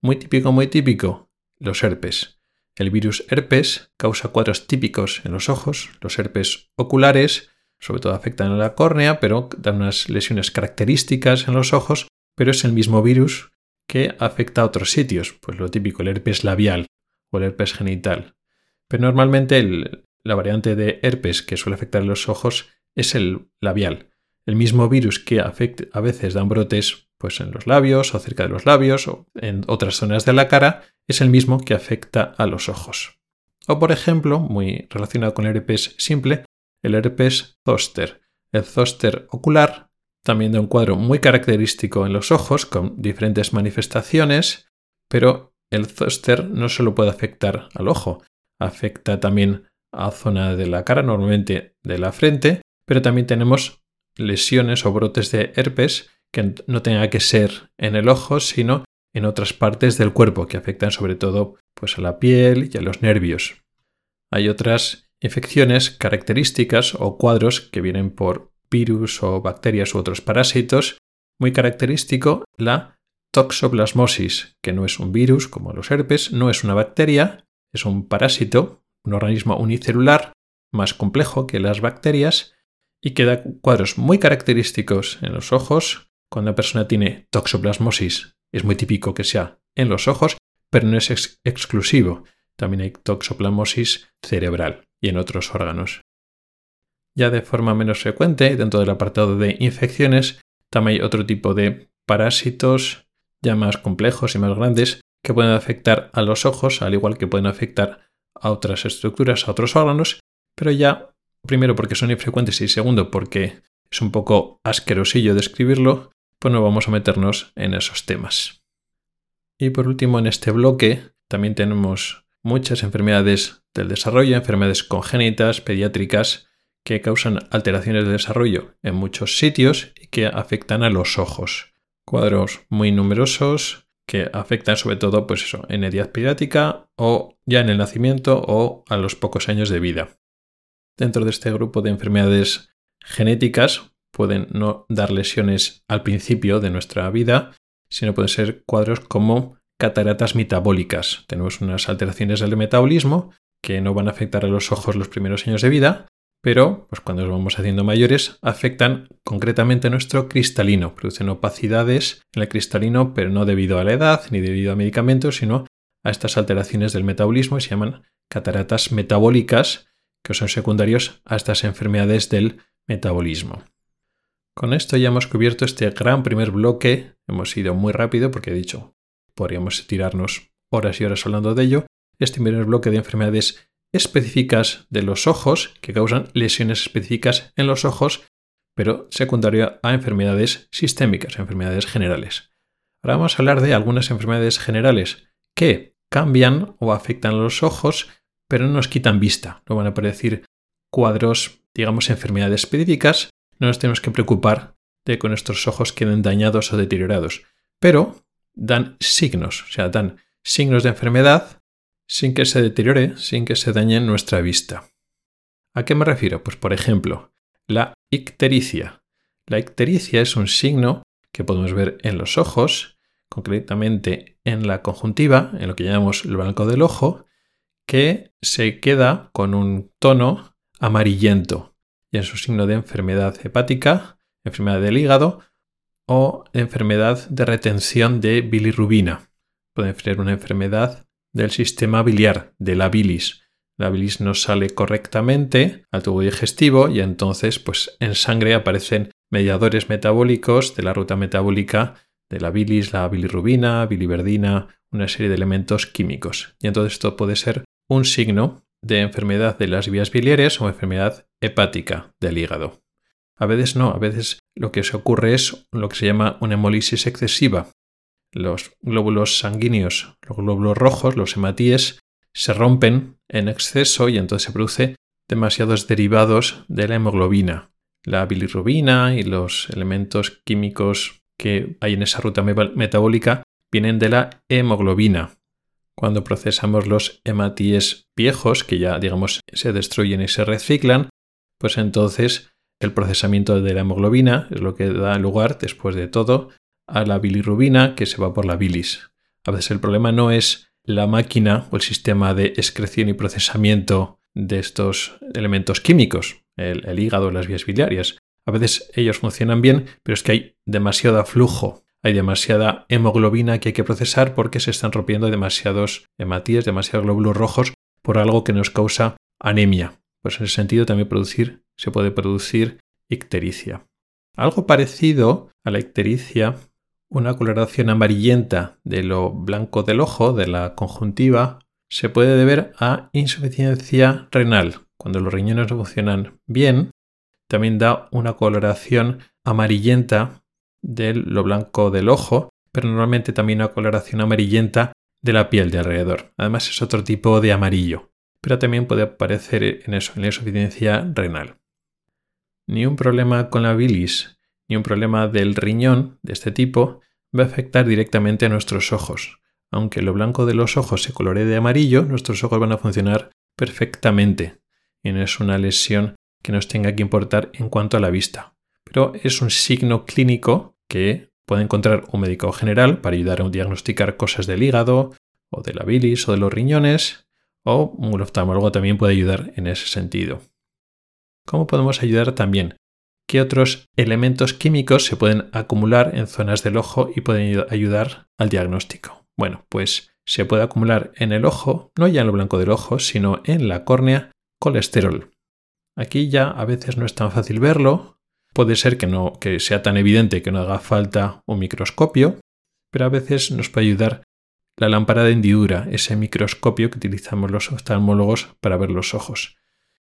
Muy típico, muy típico, los herpes. El virus herpes causa cuadros típicos en los ojos, los herpes oculares, sobre todo afectan a la córnea, pero dan unas lesiones características en los ojos, pero es el mismo virus que afecta a otros sitios, pues lo típico, el herpes labial o el herpes genital. Pero normalmente la variante de herpes que suele afectar a los ojos es el labial. El mismo virus que afecta, a veces dan brotes pues en los labios o cerca de los labios o en otras zonas de la cara, es el mismo que afecta a los ojos. O por ejemplo, muy relacionado con el herpes simple, el herpes zoster. El zoster ocular también da un cuadro muy característico en los ojos con diferentes manifestaciones, pero el zoster no solo puede afectar al ojo, afecta también a zona de la cara, normalmente de la frente, pero también tenemos lesiones o brotes de herpes que no tenga que ser en el ojo, sino en otras partes del cuerpo que afectan sobre todo pues, a la piel y a los nervios. Hay otras infecciones características o cuadros que vienen por virus o bacterias u otros parásitos. Muy característico la toxoplasmosis, que no es un virus como los herpes, no es una bacteria, es un parásito, un organismo unicelular más complejo que las bacterias y que da cuadros muy característicos en los ojos, cuando una persona tiene toxoplasmosis, es muy típico que sea en los ojos, pero no es exclusivo. También hay toxoplasmosis cerebral y en otros órganos. Ya de forma menos frecuente, dentro del apartado de infecciones, también hay otro tipo de parásitos ya más complejos y más grandes que pueden afectar a los ojos, al igual que pueden afectar a otras estructuras, a otros órganos, pero ya, primero porque son infrecuentes y segundo porque es un poco asquerosillo describirlo, pues no vamos a meternos en esos temas. Y por último, en este bloque también tenemos muchas enfermedades del desarrollo, enfermedades congénitas, pediátricas, que causan alteraciones de desarrollo en muchos sitios y que afectan a los ojos. Cuadros muy numerosos que afectan sobre todo pues eso, en edad pediátrica o ya en el nacimiento o a los pocos años de vida. Dentro de este grupo de enfermedades genéticas pueden no dar lesiones al principio de nuestra vida, sino pueden ser cuadros como cataratas metabólicas. Tenemos unas alteraciones del metabolismo que no van a afectar a los ojos los primeros años de vida, pero pues cuando nos vamos haciendo mayores afectan concretamente a nuestro cristalino, producen opacidades en el cristalino, pero no debido a la edad ni debido a medicamentos, sino a estas alteraciones del metabolismo y se llaman cataratas metabólicas, que son secundarios a estas enfermedades del metabolismo. Con esto ya hemos cubierto este gran primer bloque. Hemos ido muy rápido porque he dicho, podríamos tirarnos horas y horas hablando de ello. Este primer bloque de enfermedades específicas de los ojos que causan lesiones específicas en los ojos, pero secundario a enfermedades sistémicas, enfermedades generales. Ahora vamos a hablar de algunas enfermedades generales que cambian o afectan a los ojos, pero no nos quitan vista. No van a aparecer cuadros, digamos, enfermedades específicas, no nos tenemos que preocupar de que nuestros ojos queden dañados o deteriorados, pero dan signos, o sea, dan signos de enfermedad sin que se deteriore, sin que se dañe nuestra vista. ¿A qué me refiero? Pues por ejemplo, la ictericia. La ictericia es un signo que podemos ver en los ojos, concretamente en la conjuntiva, en lo que llamamos el blanco del ojo, que se queda con un tono amarillento, y en su signo de enfermedad hepática, enfermedad del hígado o enfermedad de retención de bilirrubina. Puede ser una enfermedad del sistema biliar, de la bilis. La bilis no sale correctamente al tubo digestivo y entonces pues en sangre aparecen mediadores metabólicos de la ruta metabólica de la bilis, la bilirrubina, biliverdina, una serie de elementos químicos. Y entonces esto puede ser un signo de enfermedad de las vías biliares o enfermedad hepática del hígado. A veces no, a veces lo que se ocurre es lo que se llama una hemolisis excesiva. Los glóbulos sanguíneos, los glóbulos rojos, los hematíes, se rompen en exceso y entonces se produce demasiados derivados de la hemoglobina. La bilirrubina y los elementos químicos que hay en esa ruta metabólica vienen de la hemoglobina. Cuando procesamos los hematíes viejos, que ya digamos se destruyen y se reciclan, pues entonces el procesamiento de la hemoglobina es lo que da lugar, después de todo, a la bilirrubina que se va por la bilis. A veces el problema no es la máquina o el sistema de excreción y procesamiento de estos elementos químicos, el, el hígado, las vías biliarias. A veces ellos funcionan bien, pero es que hay demasiado flujo, hay demasiada hemoglobina que hay que procesar porque se están rompiendo demasiados hematíes, demasiados glóbulos rojos por algo que nos causa anemia. Pues en ese sentido también producir, se puede producir ictericia. Algo parecido a la ictericia, una coloración amarillenta de lo blanco del ojo, de la conjuntiva, se puede deber a insuficiencia renal. Cuando los riñones no funcionan bien, también da una coloración amarillenta de lo blanco del ojo, pero normalmente también una coloración amarillenta de la piel de alrededor. Además es otro tipo de amarillo pero también puede aparecer en eso, en la insuficiencia renal. Ni un problema con la bilis, ni un problema del riñón de este tipo va a afectar directamente a nuestros ojos. Aunque lo blanco de los ojos se coloree de amarillo, nuestros ojos van a funcionar perfectamente y no es una lesión que nos tenga que importar en cuanto a la vista. Pero es un signo clínico que puede encontrar un médico general para ayudar a diagnosticar cosas del hígado o de la bilis o de los riñones o un oftalmólogo también puede ayudar en ese sentido. ¿Cómo podemos ayudar también? ¿Qué otros elementos químicos se pueden acumular en zonas del ojo y pueden ayudar al diagnóstico? Bueno, pues se puede acumular en el ojo, no ya en lo blanco del ojo, sino en la córnea, colesterol. Aquí ya a veces no es tan fácil verlo, puede ser que no que sea tan evidente que no haga falta un microscopio, pero a veces nos puede ayudar la lámpara de hendidura, ese microscopio que utilizamos los oftalmólogos para ver los ojos,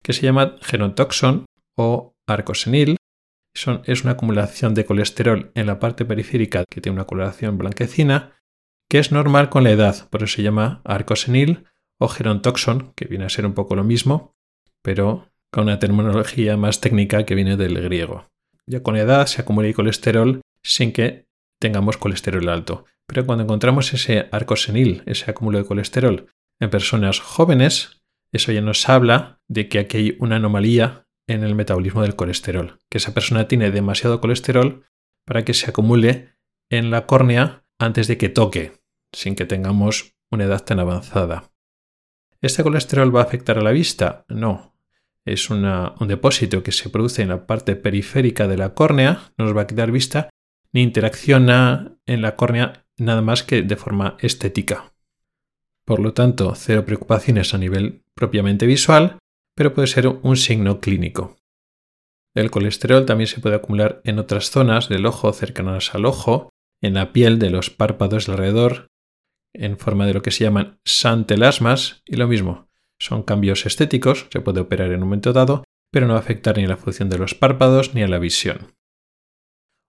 que se llama genotoxon o arcosenil. es una acumulación de colesterol en la parte periférica que tiene una coloración blanquecina, que es normal con la edad, por eso se llama arcosenil o genotoxon, que viene a ser un poco lo mismo, pero con una terminología más técnica que viene del griego. Ya con edad se acumula colesterol sin que tengamos colesterol alto. Pero cuando encontramos ese arco senil, ese acúmulo de colesterol en personas jóvenes, eso ya nos habla de que aquí hay una anomalía en el metabolismo del colesterol, que esa persona tiene demasiado colesterol para que se acumule en la córnea antes de que toque, sin que tengamos una edad tan avanzada. ¿Este colesterol va a afectar a la vista? No. Es un depósito que se produce en la parte periférica de la córnea, no nos va a quitar vista, ni interacciona en la córnea nada más que de forma estética. Por lo tanto, cero preocupaciones a nivel propiamente visual, pero puede ser un signo clínico. El colesterol también se puede acumular en otras zonas del ojo cercanas al ojo, en la piel de los párpados alrededor, en forma de lo que se llaman santelasmas, y lo mismo, son cambios estéticos, se puede operar en un momento dado, pero no va a afectar ni a la función de los párpados ni a la visión.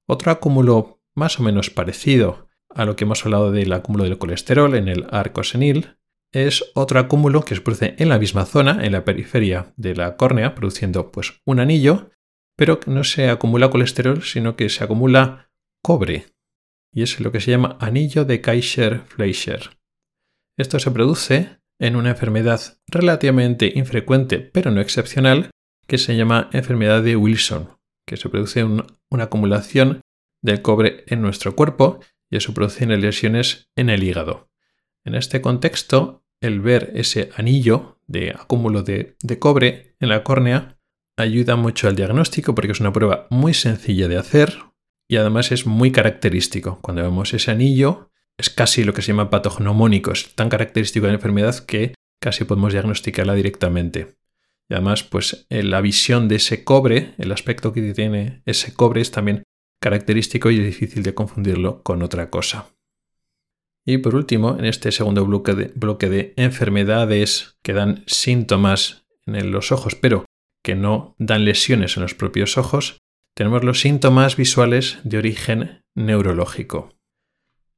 Otro acúmulo más o menos parecido a lo que hemos hablado del acúmulo del colesterol en el arco senil, es otro acúmulo que se produce en la misma zona, en la periferia de la córnea, produciendo pues un anillo, pero no se acumula colesterol, sino que se acumula cobre. Y es lo que se llama anillo de Kaiser-Fleischer. Esto se produce en una enfermedad relativamente infrecuente, pero no excepcional, que se llama enfermedad de Wilson, que se produce una acumulación del cobre en nuestro cuerpo y eso produce lesiones en el hígado. En este contexto, el ver ese anillo de acúmulo de, cobre en la córnea ayuda mucho al diagnóstico porque es una prueba muy sencilla de hacer y además es muy característico. Cuando vemos ese anillo es casi lo que se llama patognomónico, es tan característico de la enfermedad que casi podemos diagnosticarla directamente. Y además, pues eh, la visión de ese cobre, el aspecto que tiene ese cobre es también característico y es difícil de confundirlo con otra cosa. Y por último, en este segundo bloque de, bloque de enfermedades que dan síntomas en los ojos, pero que no dan lesiones en los propios ojos, tenemos los síntomas visuales de origen neurológico.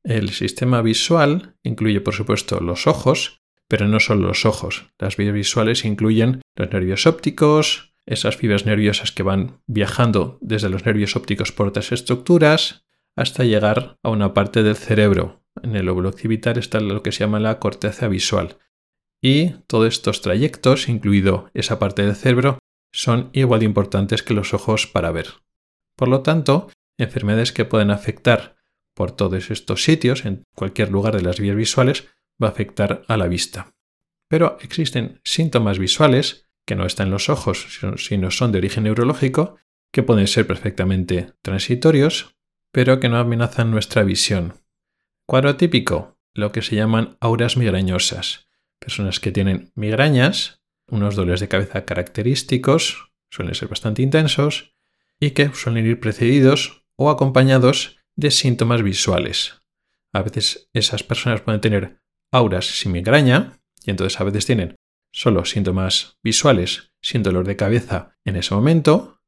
El sistema visual incluye, por supuesto, los ojos, pero no solo los ojos. Las vías visuales incluyen los nervios ópticos, esas fibras nerviosas que van viajando desde los nervios ópticos por otras estructuras hasta llegar a una parte del cerebro. En el lóbulo occipital está lo que se llama la corteza visual. Y todos estos trayectos, incluido esa parte del cerebro, son igual de importantes que los ojos para ver. Por lo tanto, enfermedades que pueden afectar por todos estos sitios, en cualquier lugar de las vías visuales, va a afectar a la vista. Pero existen síntomas visuales que no están en los ojos, sino son de origen neurológico, que pueden ser perfectamente transitorios, pero que no amenazan nuestra visión. Cuadro típico, lo que se llaman auras migrañosas. Personas que tienen migrañas, unos dolores de cabeza característicos, suelen ser bastante intensos, y que suelen ir precedidos o acompañados de síntomas visuales. A veces esas personas pueden tener auras sin migraña y entonces a veces tienen solo síntomas visuales sin dolor de cabeza en ese momento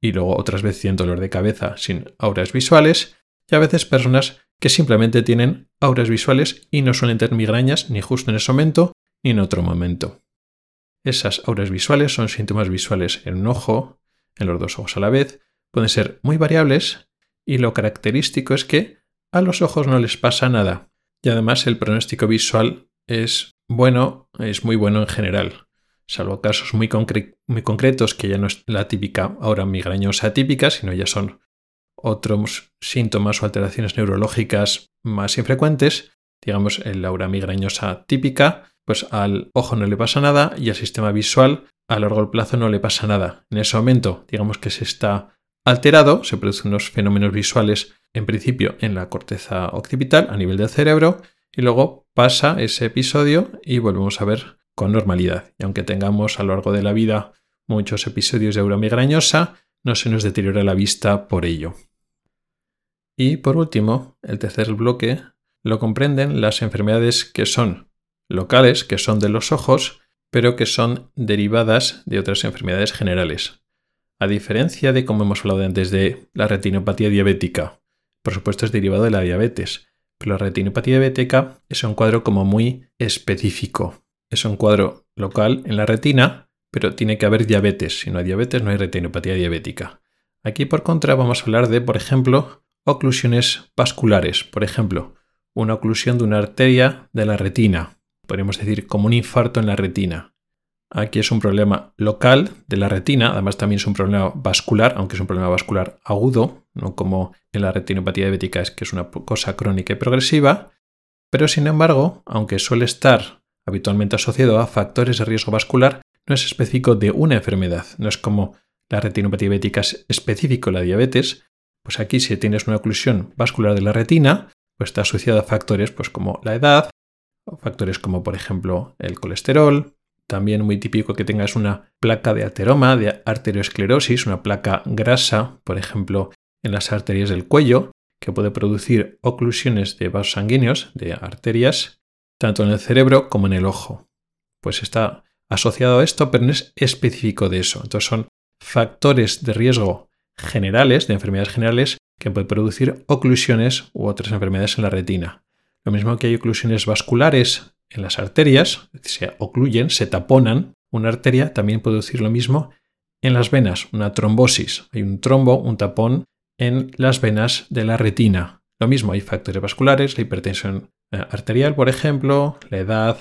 y luego otras veces tienen dolor de cabeza sin auras visuales y a veces personas que simplemente tienen auras visuales y no suelen tener migrañas ni justo en ese momento ni en otro momento. Esas auras visuales son síntomas visuales en un ojo, en los dos ojos a la vez, pueden ser muy variables y lo característico es que a los ojos no les pasa nada y además el pronóstico visual es bueno, es muy bueno en general, salvo casos muy, concretos que ya no es la típica aura migrañosa típica, sino ya son otros síntomas o alteraciones neurológicas más infrecuentes, digamos el aura migrañosa típica, pues al ojo no le pasa nada y al sistema visual a largo plazo no le pasa nada. En ese momento, digamos que se está alterado, se producen unos fenómenos visuales en principio en la corteza occipital a nivel del cerebro y luego pasa ese episodio y volvemos a ver con normalidad. Y aunque tengamos a lo largo de la vida muchos episodios de aura migrañosa, no se nos deteriora la vista por ello. Y por último, el tercer bloque lo comprenden las enfermedades que son locales, que son de los ojos, pero que son derivadas de otras enfermedades generales. A diferencia de, como hemos hablado antes, de la retinopatía diabética, por supuesto es derivado de la diabetes, pero la retinopatía diabética es un cuadro como muy específico. Es un cuadro local en la retina, pero tiene que haber diabetes. Si no hay diabetes, no hay retinopatía diabética. Aquí, por contra, vamos a hablar de, por ejemplo, oclusiones vasculares. Por ejemplo, una oclusión de una arteria de la retina. Podríamos decir como un infarto en la retina. Aquí es un problema local de la retina, además también es un problema vascular, aunque es un problema vascular agudo, no como en la retinopatía diabética es que es una cosa crónica y progresiva, pero sin embargo, aunque suele estar habitualmente asociado a factores de riesgo vascular, no es específico de una enfermedad, no es como la retinopatía diabética es específico la diabetes, pues aquí si tienes una oclusión vascular de la retina, pues está asociada a factores pues como la edad, factores como por ejemplo el colesterol, también muy típico que tengas una placa de ateroma, de arteriosclerosis, una placa grasa, por ejemplo, en las arterias del cuello, que puede producir oclusiones de vasos sanguíneos, de arterias, tanto en el cerebro como en el ojo. Pues está asociado a esto, pero no es específico de eso. Entonces son factores de riesgo generales, de enfermedades generales, que pueden producir oclusiones u otras enfermedades en la retina. Lo mismo que hay oclusiones vasculares en las arterias, se ocluyen, se taponan. Una arteria también puede decir lo mismo en las venas, una trombosis. Hay un trombo, un tapón en las venas de la retina. Lo mismo, hay factores vasculares, la hipertensión eh, arterial, por ejemplo, la edad,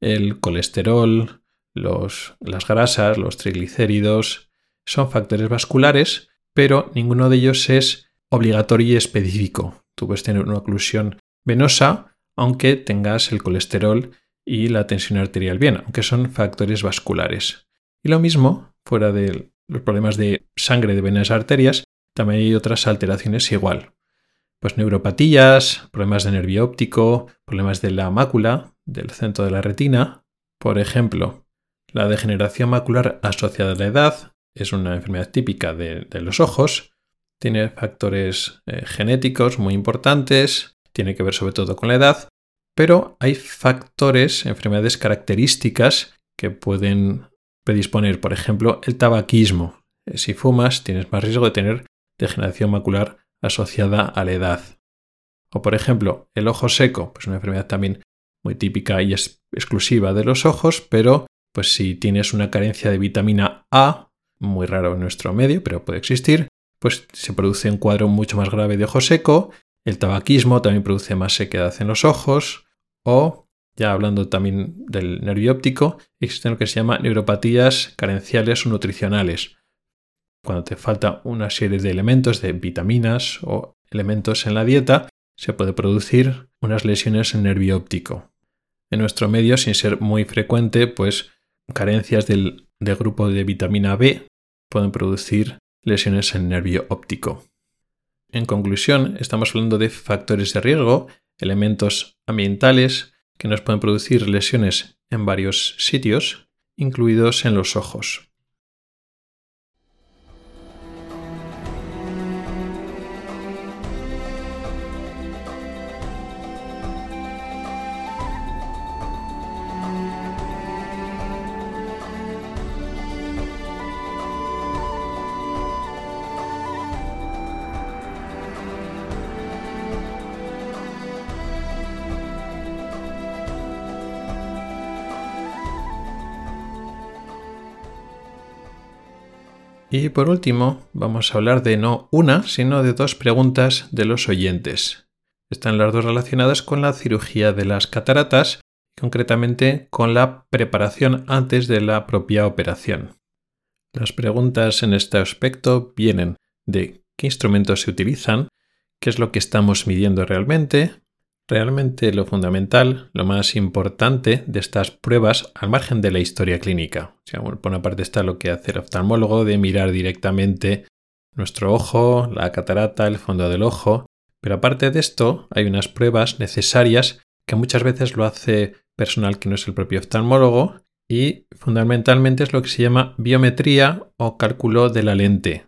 el colesterol, las grasas, los triglicéridos, son factores vasculares, pero ninguno de ellos es obligatorio y específico. Tú puedes tener una oclusión venosa aunque tengas el colesterol y la tensión arterial bien, aunque son factores vasculares. Y lo mismo fuera de los problemas de sangre de venas arterias, también hay otras alteraciones igual. Pues neuropatías, problemas de nervio óptico, problemas de la mácula, del centro de la retina. Por ejemplo, la degeneración macular asociada a la edad es una enfermedad típica de, los ojos. Tiene factores eh, genéticos muy importantes, tiene que ver sobre todo con la edad, pero hay factores, enfermedades características que pueden predisponer, por ejemplo, el tabaquismo. Eh, si fumas, tienes más riesgo de tener degeneración macular asociada a la edad. O, por ejemplo, el ojo seco, pues una enfermedad también muy típica y exclusiva de los ojos, pero pues si tienes una carencia de vitamina A, muy raro en nuestro medio, pero puede existir, pues se produce un cuadro mucho más grave de ojo seco. El tabaquismo también produce más sequedad en los ojos. O, ya hablando también del nervio óptico, existen lo que se llama neuropatías carenciales o nutricionales. Cuando te falta una serie de elementos, de vitaminas o elementos en la dieta, se puede producir unas lesiones en nervio óptico. En nuestro medio, sin ser muy frecuente, pues carencias del, del grupo de vitamina B pueden producir lesiones en nervio óptico. En conclusión, estamos hablando de factores de riesgo, elementos ambientales que nos pueden producir lesiones en varios sitios, incluidos en los ojos. Y por último, vamos a hablar de no una, sino de dos preguntas de los oyentes. Están las dos relacionadas con la cirugía de las cataratas, concretamente con la preparación antes de la propia operación. Las preguntas en este aspecto vienen de qué instrumentos se utilizan, qué es lo que estamos midiendo realmente, Realmente lo fundamental, lo más importante de estas pruebas, al margen de la historia clínica. O sea, por una parte está lo que hace el oftalmólogo de mirar directamente nuestro ojo, la catarata, el fondo del ojo. Pero aparte de esto, hay unas pruebas necesarias que muchas veces lo hace personal que no es el propio oftalmólogo y fundamentalmente es lo que se llama biometría o cálculo de la lente.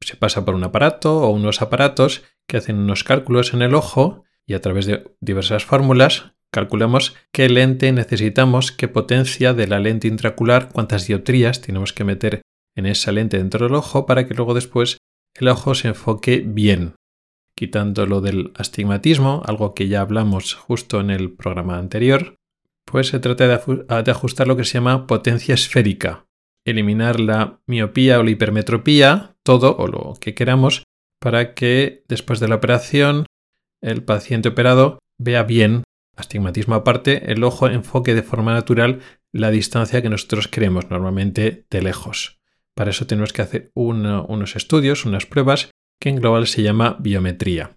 Se pasa por un aparato o unos aparatos que hacen unos cálculos en el ojo y a través de diversas fórmulas calculamos qué lente necesitamos, qué potencia de la lente intracular, cuántas dioptrías tenemos que meter en esa lente dentro del ojo para que luego después el ojo se enfoque bien, quitando lo del astigmatismo, algo que ya hablamos justo en el programa anterior, pues se trata de ajustar lo que se llama potencia esférica, eliminar la miopía o la hipermetropía, todo o lo que queramos, para que después de la operación el paciente operado vea bien, astigmatismo aparte, el ojo enfoque de forma natural la distancia que nosotros queremos, normalmente de lejos. Para eso tenemos que hacer unos estudios, unas pruebas, que en global se llama biometría.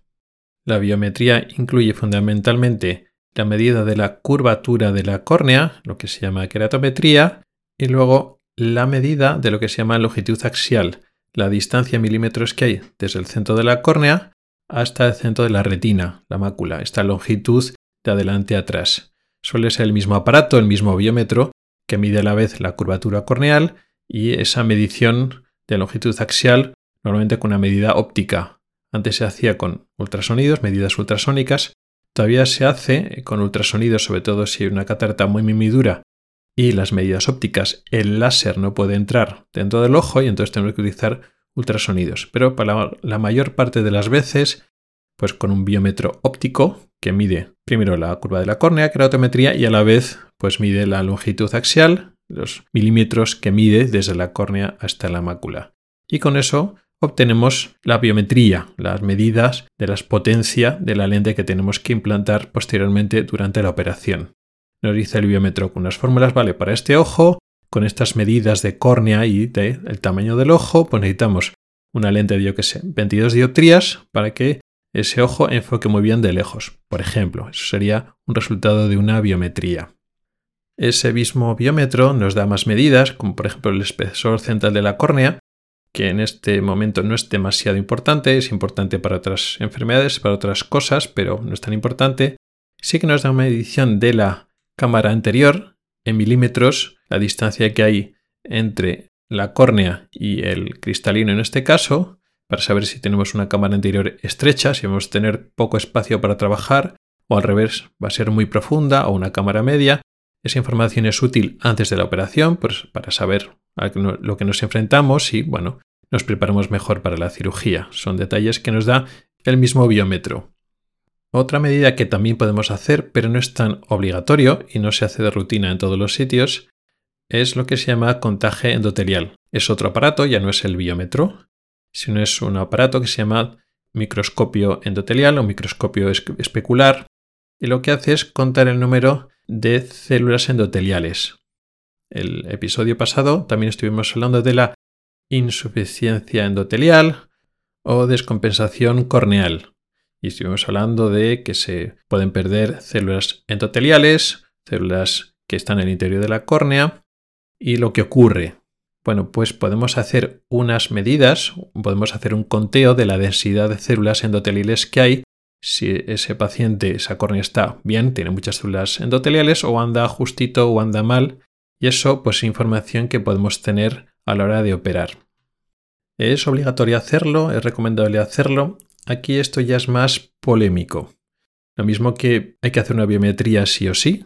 La biometría incluye fundamentalmente la medida de la curvatura de la córnea, lo que se llama queratometría, y luego la medida de lo que se llama longitud axial, la distancia en milímetros que hay desde el centro de la córnea hasta el centro de la retina, la mácula, esta longitud de adelante a atrás. Suele ser el mismo aparato, el mismo biómetro, que mide a la vez la curvatura corneal y esa medición de longitud axial, normalmente con una medida óptica. Antes se hacía con ultrasonidos, medidas ultrasónicas. Todavía se hace con ultrasonidos, sobre todo si hay una catarata muy mimidura y las medidas ópticas, el láser no puede entrar dentro del ojo y entonces tenemos que utilizar ultrasonidos, pero para la mayor parte de las veces, pues con un biómetro óptico que mide primero la curva de la córnea, keratometría, y a la vez pues mide la longitud axial, los milímetros que mide desde la córnea hasta la mácula. Y con eso obtenemos la biometría, las medidas de la potencia de la lente que tenemos que implantar posteriormente durante la operación. Nos dice el biómetro con unas fórmulas, vale, para este ojo con estas medidas de córnea y del tamaño del ojo, pues necesitamos una lente de, yo que sé, 22 dioptrías para que ese ojo enfoque muy bien de lejos. Por ejemplo, eso sería un resultado de una biometría. Ese mismo biómetro nos da más medidas, como por ejemplo el espesor central de la córnea, que en este momento no es demasiado importante, es importante para otras enfermedades, para otras cosas, pero no es tan importante. Sí que nos da una medición de la cámara anterior en milímetros, la distancia que hay entre la córnea y el cristalino en este caso, para saber si tenemos una cámara anterior estrecha, si vamos a tener poco espacio para trabajar, o al revés, va a ser muy profunda, o una cámara media. Esa información es útil antes de la operación, pues para saber a lo que nos enfrentamos y, bueno, nos preparamos mejor para la cirugía. Son detalles que nos da el mismo biómetro. Otra medida que también podemos hacer, pero no es tan obligatorio y no se hace de rutina en todos los sitios, es lo que se llama contaje endotelial. Es otro aparato, ya no es el biómetro, sino es un aparato que se llama microscopio endotelial o microscopio especular, y lo que hace es contar el número de células endoteliales. El episodio pasado también estuvimos hablando de la insuficiencia endotelial o descompensación corneal. Y estuvimos hablando de que se pueden perder células endoteliales, células que están en el interior de la córnea, y lo que ocurre. Bueno, pues podemos hacer unas medidas, podemos hacer un conteo de la densidad de células endoteliales que hay si ese paciente, esa córnea está bien, tiene muchas células endoteliales o anda justito o anda mal, y eso pues es información que podemos tener a la hora de operar. ¿Es obligatorio hacerlo? ¿Es recomendable hacerlo? Aquí esto ya es más polémico. Lo mismo que hay que hacer una biometría sí o sí.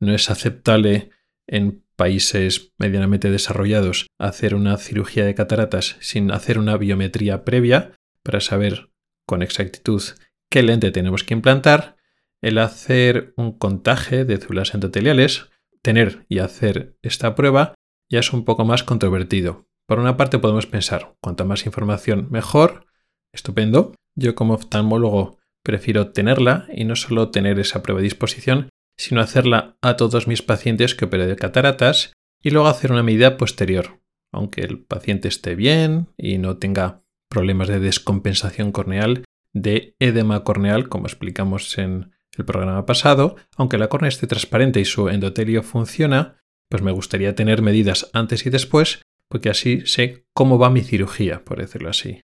No es aceptable en países medianamente desarrollados hacer una cirugía de cataratas sin hacer una biometría previa para saber con exactitud qué lente tenemos que implantar. El hacer un contaje de células endoteliales, tener y hacer esta prueba, ya es un poco más controvertido. Por una parte podemos pensar, cuanta más información mejor, estupendo. Yo como oftalmólogo prefiero tenerla y no solo tener esa prueba de disposición, sino hacerla a todos mis pacientes que opero de cataratas y luego hacer una medida posterior. Aunque el paciente esté bien y no tenga problemas de descompensación corneal, de edema corneal, como explicamos en el programa pasado, aunque la córnea esté transparente y su endotelio funciona, pues me gustaría tener medidas antes y después, porque así sé cómo va mi cirugía, por decirlo así.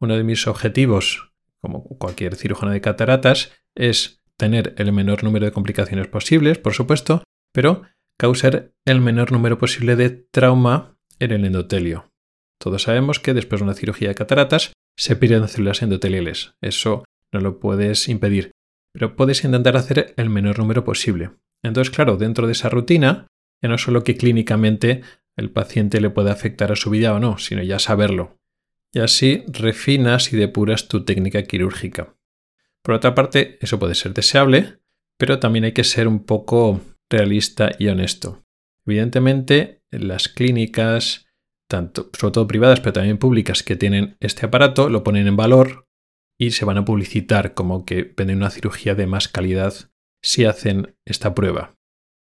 Uno de mis objetivos, como cualquier cirujano de cataratas, es tener el menor número de complicaciones posibles, por supuesto, pero causar el menor número posible de trauma en el endotelio. Todos sabemos que después de una cirugía de cataratas se pierden células endoteliales. Eso no lo puedes impedir, pero puedes intentar hacer el menor número posible. Entonces, claro, dentro de esa rutina, ya no solo que clínicamente el paciente le puede afectar a su vida o no, sino ya saberlo. Y así refinas y depuras tu técnica quirúrgica. Por otra parte, eso puede ser deseable, pero también hay que ser un poco realista y honesto. Evidentemente, las clínicas, tanto, sobre todo privadas, pero también públicas, que tienen este aparato, lo ponen en valor y se van a publicitar como que venden una cirugía de más calidad si hacen esta prueba.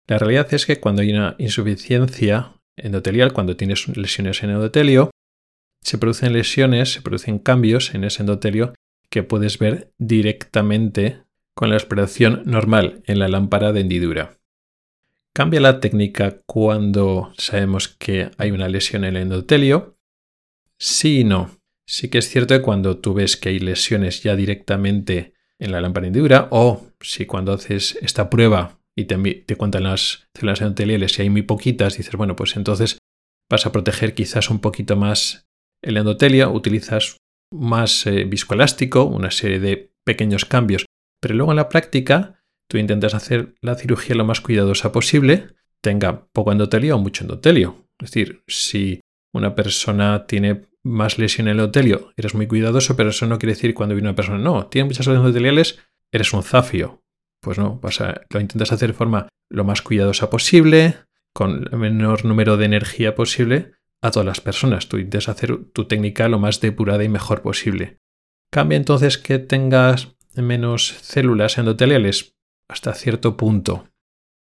La realidad es que cuando hay una insuficiencia endotelial, cuando tienes lesiones en endotelio, se producen lesiones, se producen cambios en ese endotelio que puedes ver directamente con la exploración normal en la lámpara de hendidura. Cambia la técnica cuando sabemos que hay una lesión en el endotelio. Sí y no. Sí que es cierto que cuando tú ves que hay lesiones ya directamente en la lámpara de hendidura o si cuando haces esta prueba y te, te cuentan las células endoteliales y hay muy poquitas, dices, bueno, pues entonces vas a proteger quizás un poquito más el endotelio, utilizas más eh, viscoelástico, una serie de pequeños cambios, pero luego en la práctica tú intentas hacer la cirugía lo más cuidadosa posible, tenga poco endotelio o mucho endotelio. Es decir, si una persona tiene más lesión en el endotelio, eres muy cuidadoso, pero eso no quiere decir cuando viene una persona, no, tiene muchas lesiones endoteliales, eres un zafio. Pues no, lo intentas hacer de forma lo más cuidadosa posible, con el menor número de energía posible, a todas las personas. Tú intentas hacer tu técnica lo más depurada y mejor posible. ¿Cambia entonces que tengas menos células endoteliales? Hasta cierto punto.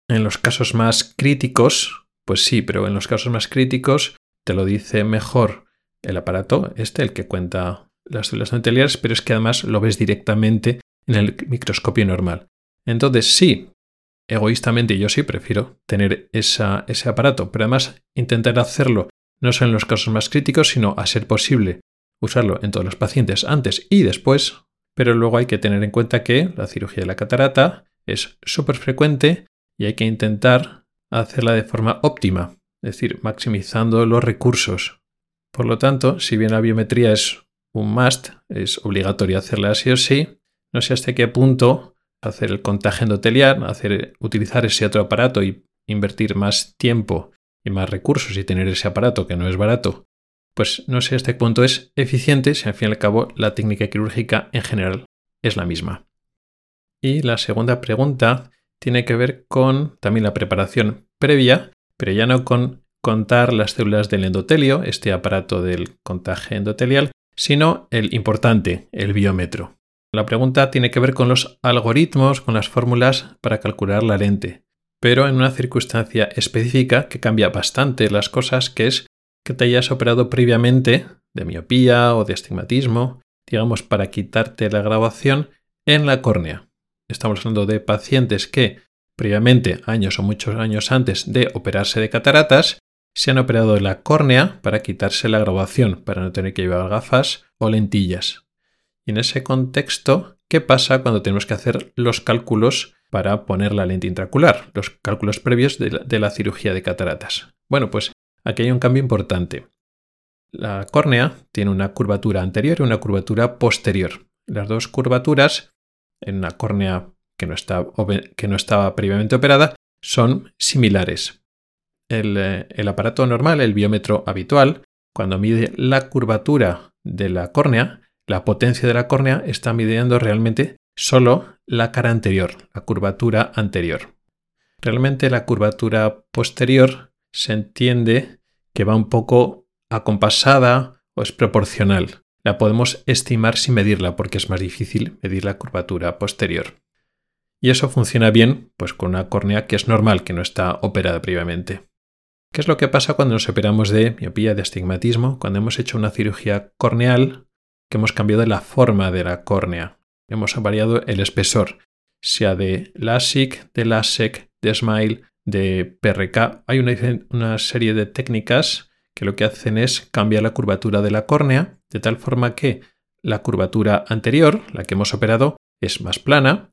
En los casos más críticos, pues sí, pero en los casos más críticos te lo dice mejor el aparato, este, el que cuenta las células endoteliales, pero es que además lo ves directamente en el microscopio normal. Entonces sí, egoístamente yo sí prefiero tener ese aparato, pero además intentar hacerlo no son los casos más críticos, sino a ser posible usarlo en todos los pacientes antes y después, pero luego hay que tener en cuenta que la cirugía de la catarata es súper frecuente y hay que intentar hacerla de forma óptima, es decir, maximizando los recursos. Por lo tanto, si bien la biometría es un must, es obligatorio hacerla así o sí, no sé hasta qué punto hacer el contagio endotelial, hacer, utilizar ese otro aparato y invertir más tiempo más recursos y tener ese aparato que no es barato, pues no sé hasta qué punto es eficiente si al fin y al cabo la técnica quirúrgica en general es la misma. Y la segunda pregunta tiene que ver con también la preparación previa, pero ya no con contar las células del endotelio, este aparato del contagio endotelial, sino el importante, el biómetro. La pregunta tiene que ver con los algoritmos, con las fórmulas para calcular la lente, pero en una circunstancia específica que cambia bastante las cosas, que es que te hayas operado previamente de miopía o de astigmatismo, digamos, para quitarte la grabación en la córnea. Estamos hablando de pacientes que previamente, años o muchos años antes de operarse de cataratas, se han operado de la córnea para quitarse la grabación, para no tener que llevar gafas o lentillas. Y en ese contexto, ¿qué pasa cuando tenemos que hacer los cálculos para poner la lente intracular, los cálculos previos de la, cirugía de cataratas? Bueno, pues aquí hay un cambio importante. La córnea tiene una curvatura anterior y una curvatura posterior. Las dos curvaturas en una córnea que no, que no estaba previamente operada son similares. Eh, el, aparato normal, el biómetro habitual, cuando mide la curvatura de la córnea, la potencia de la córnea está midiendo realmente solo la cara anterior, la curvatura anterior. Realmente la curvatura posterior se entiende que va un poco acompasada o es proporcional. La podemos estimar sin medirla porque es más difícil medir la curvatura posterior. Y eso funciona bien pues con una córnea que es normal, que no está operada previamente. ¿Qué es lo que pasa cuando nos operamos de miopía, de astigmatismo? Cuando hemos hecho una cirugía corneal que hemos cambiado la forma de la córnea. Hemos variado el espesor, sea de LASIK, de LASEK, de SMILE, de PRK. Hay una, serie de técnicas que lo que hacen es cambiar la curvatura de la córnea de tal forma que la curvatura anterior, la que hemos operado, es más plana,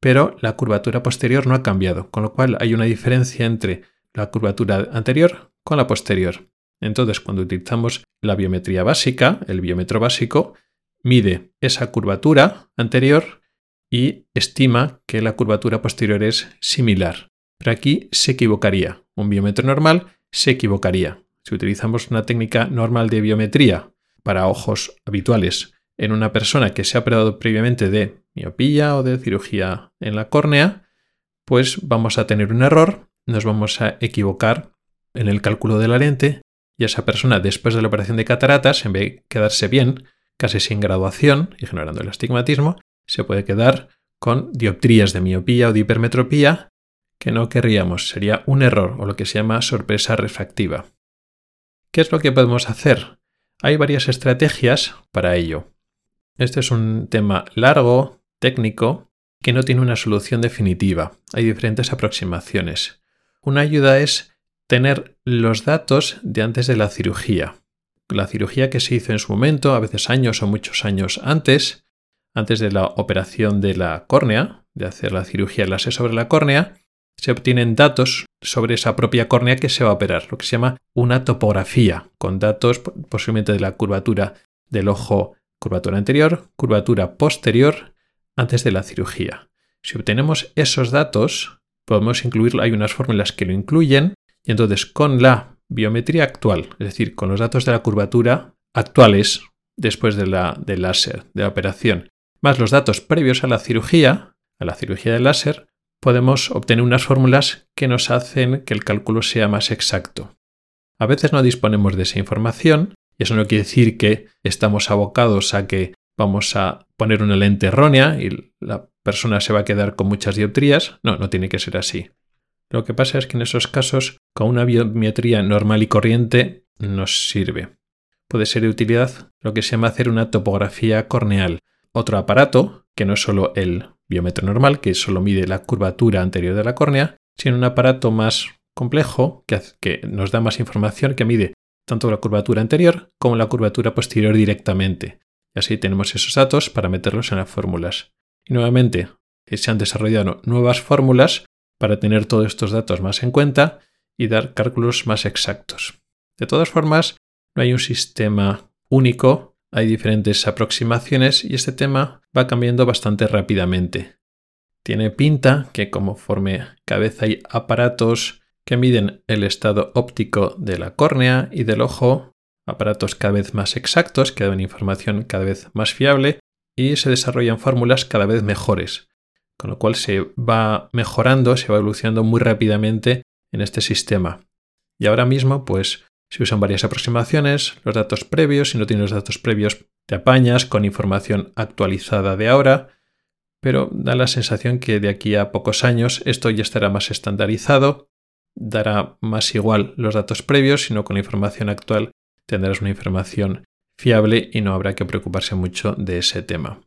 pero la curvatura posterior no ha cambiado, con lo cual hay una diferencia entre la curvatura anterior con la posterior. Entonces, cuando utilizamos la biometría básica, el biómetro básico, mide esa curvatura anterior y estima que la curvatura posterior es similar. Pero aquí se equivocaría. Un biómetro normal se equivocaría. Si utilizamos una técnica normal de biometría para ojos habituales en una persona que se ha operado previamente de miopía o de cirugía en la córnea, pues vamos a tener un error, nos vamos a equivocar en el cálculo de la lente y esa persona después de la operación de cataratas, en vez de quedarse bien, casi sin graduación y generando el astigmatismo, se puede quedar con dioptrías de miopía o de hipermetropía que no querríamos, sería un error o lo que se llama sorpresa refractiva. ¿Qué es lo que podemos hacer? Hay varias estrategias para ello. Este es un tema largo, técnico, que no tiene una solución definitiva. Hay diferentes aproximaciones. Una ayuda es tener los datos de antes de la cirugía. La cirugía que se hizo en su momento, a veces años o muchos años antes, antes de la operación de la córnea, de hacer la cirugía láser sobre la córnea, se obtienen datos sobre esa propia córnea que se va a operar, lo que se llama una topografía, con datos posiblemente de la curvatura del ojo, curvatura anterior, curvatura posterior, antes de la cirugía. Si obtenemos esos datos, podemos incluirlo, hay unas fórmulas que lo incluyen, y entonces con la biometría actual, es decir, con los datos de la curvatura actuales después de la, del láser, de la operación, más los datos previos a la cirugía, a la cirugía del láser, podemos obtener unas fórmulas que nos hacen que el cálculo sea más exacto. A veces no disponemos de esa información y eso no quiere decir que estamos abocados a que vamos a poner una lente errónea y la persona se va a quedar con muchas dioptrías. No, no tiene que ser así. Lo que pasa es que en esos casos, con una biometría normal y corriente, nos sirve. Puede ser de utilidad lo que se llama hacer una topografía corneal, otro aparato, que no es solo el biómetro normal, que solo mide la curvatura anterior de la córnea, sino un aparato más complejo, que, que nos da más información, que mide tanto la curvatura anterior como la curvatura posterior directamente. Y así tenemos esos datos para meterlos en las fórmulas. Y nuevamente, se han desarrollado nuevas fórmulas para tener todos estos datos más en cuenta y dar cálculos más exactos. De todas formas, no hay un sistema único, hay diferentes aproximaciones y este tema va cambiando bastante rápidamente. Tiene pinta que conforme vez hay aparatos que miden el estado óptico de la córnea y del ojo, aparatos cada vez más exactos que dan información cada vez más fiable y se desarrollan fórmulas cada vez mejores, con lo cual se va mejorando, se va evolucionando muy rápidamente en este sistema. Y ahora mismo, pues, se usan varias aproximaciones, los datos previos, si no tienes los datos previos, te apañas con información actualizada de ahora, pero da la sensación que de aquí a pocos años esto ya estará más estandarizado, dará más igual los datos previos, sino con la información actual tendrás una información fiable y no habrá que preocuparse mucho de ese tema.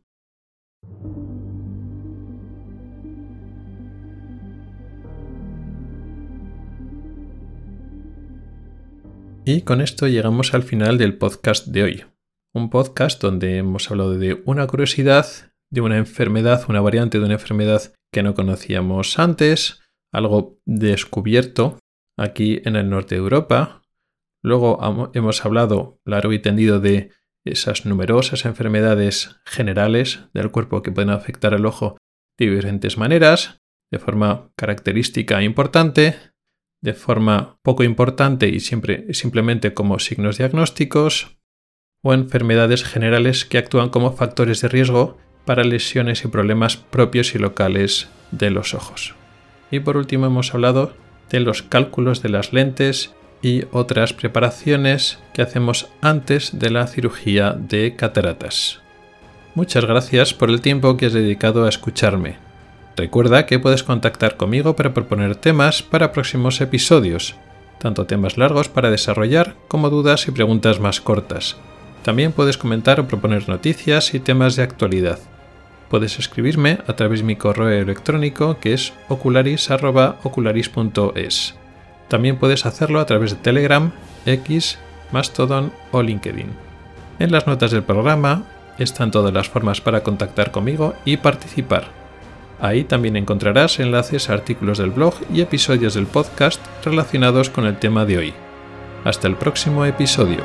Y con esto llegamos al final del podcast de hoy. Un podcast donde hemos hablado de una curiosidad, de una enfermedad, una variante de una enfermedad que no conocíamos antes, algo descubierto aquí en el norte de Europa. Luego hemos hablado largo y tendido de esas numerosas enfermedades generales del cuerpo que pueden afectar al ojo de diferentes maneras, de forma característica e importante, de forma poco importante y siempre simplemente como signos diagnósticos o enfermedades generales que actúan como factores de riesgo para lesiones y problemas propios y locales de los ojos. Y por último hemos hablado de los cálculos de las lentes y otras preparaciones que hacemos antes de la cirugía de cataratas. Muchas gracias por el tiempo que has dedicado a escucharme. Recuerda que puedes contactar conmigo para proponer temas para próximos episodios, tanto temas largos para desarrollar como dudas y preguntas más cortas. También puedes comentar o proponer noticias y temas de actualidad. Puedes escribirme a través de mi correo electrónico que es ocularis.ocularis.es. También puedes hacerlo a través de Telegram, X, Mastodon o LinkedIn. En las notas del programa están todas las formas para contactar conmigo y participar. Ahí también encontrarás enlaces a artículos del blog y episodios del podcast relacionados con el tema de hoy. Hasta el próximo episodio.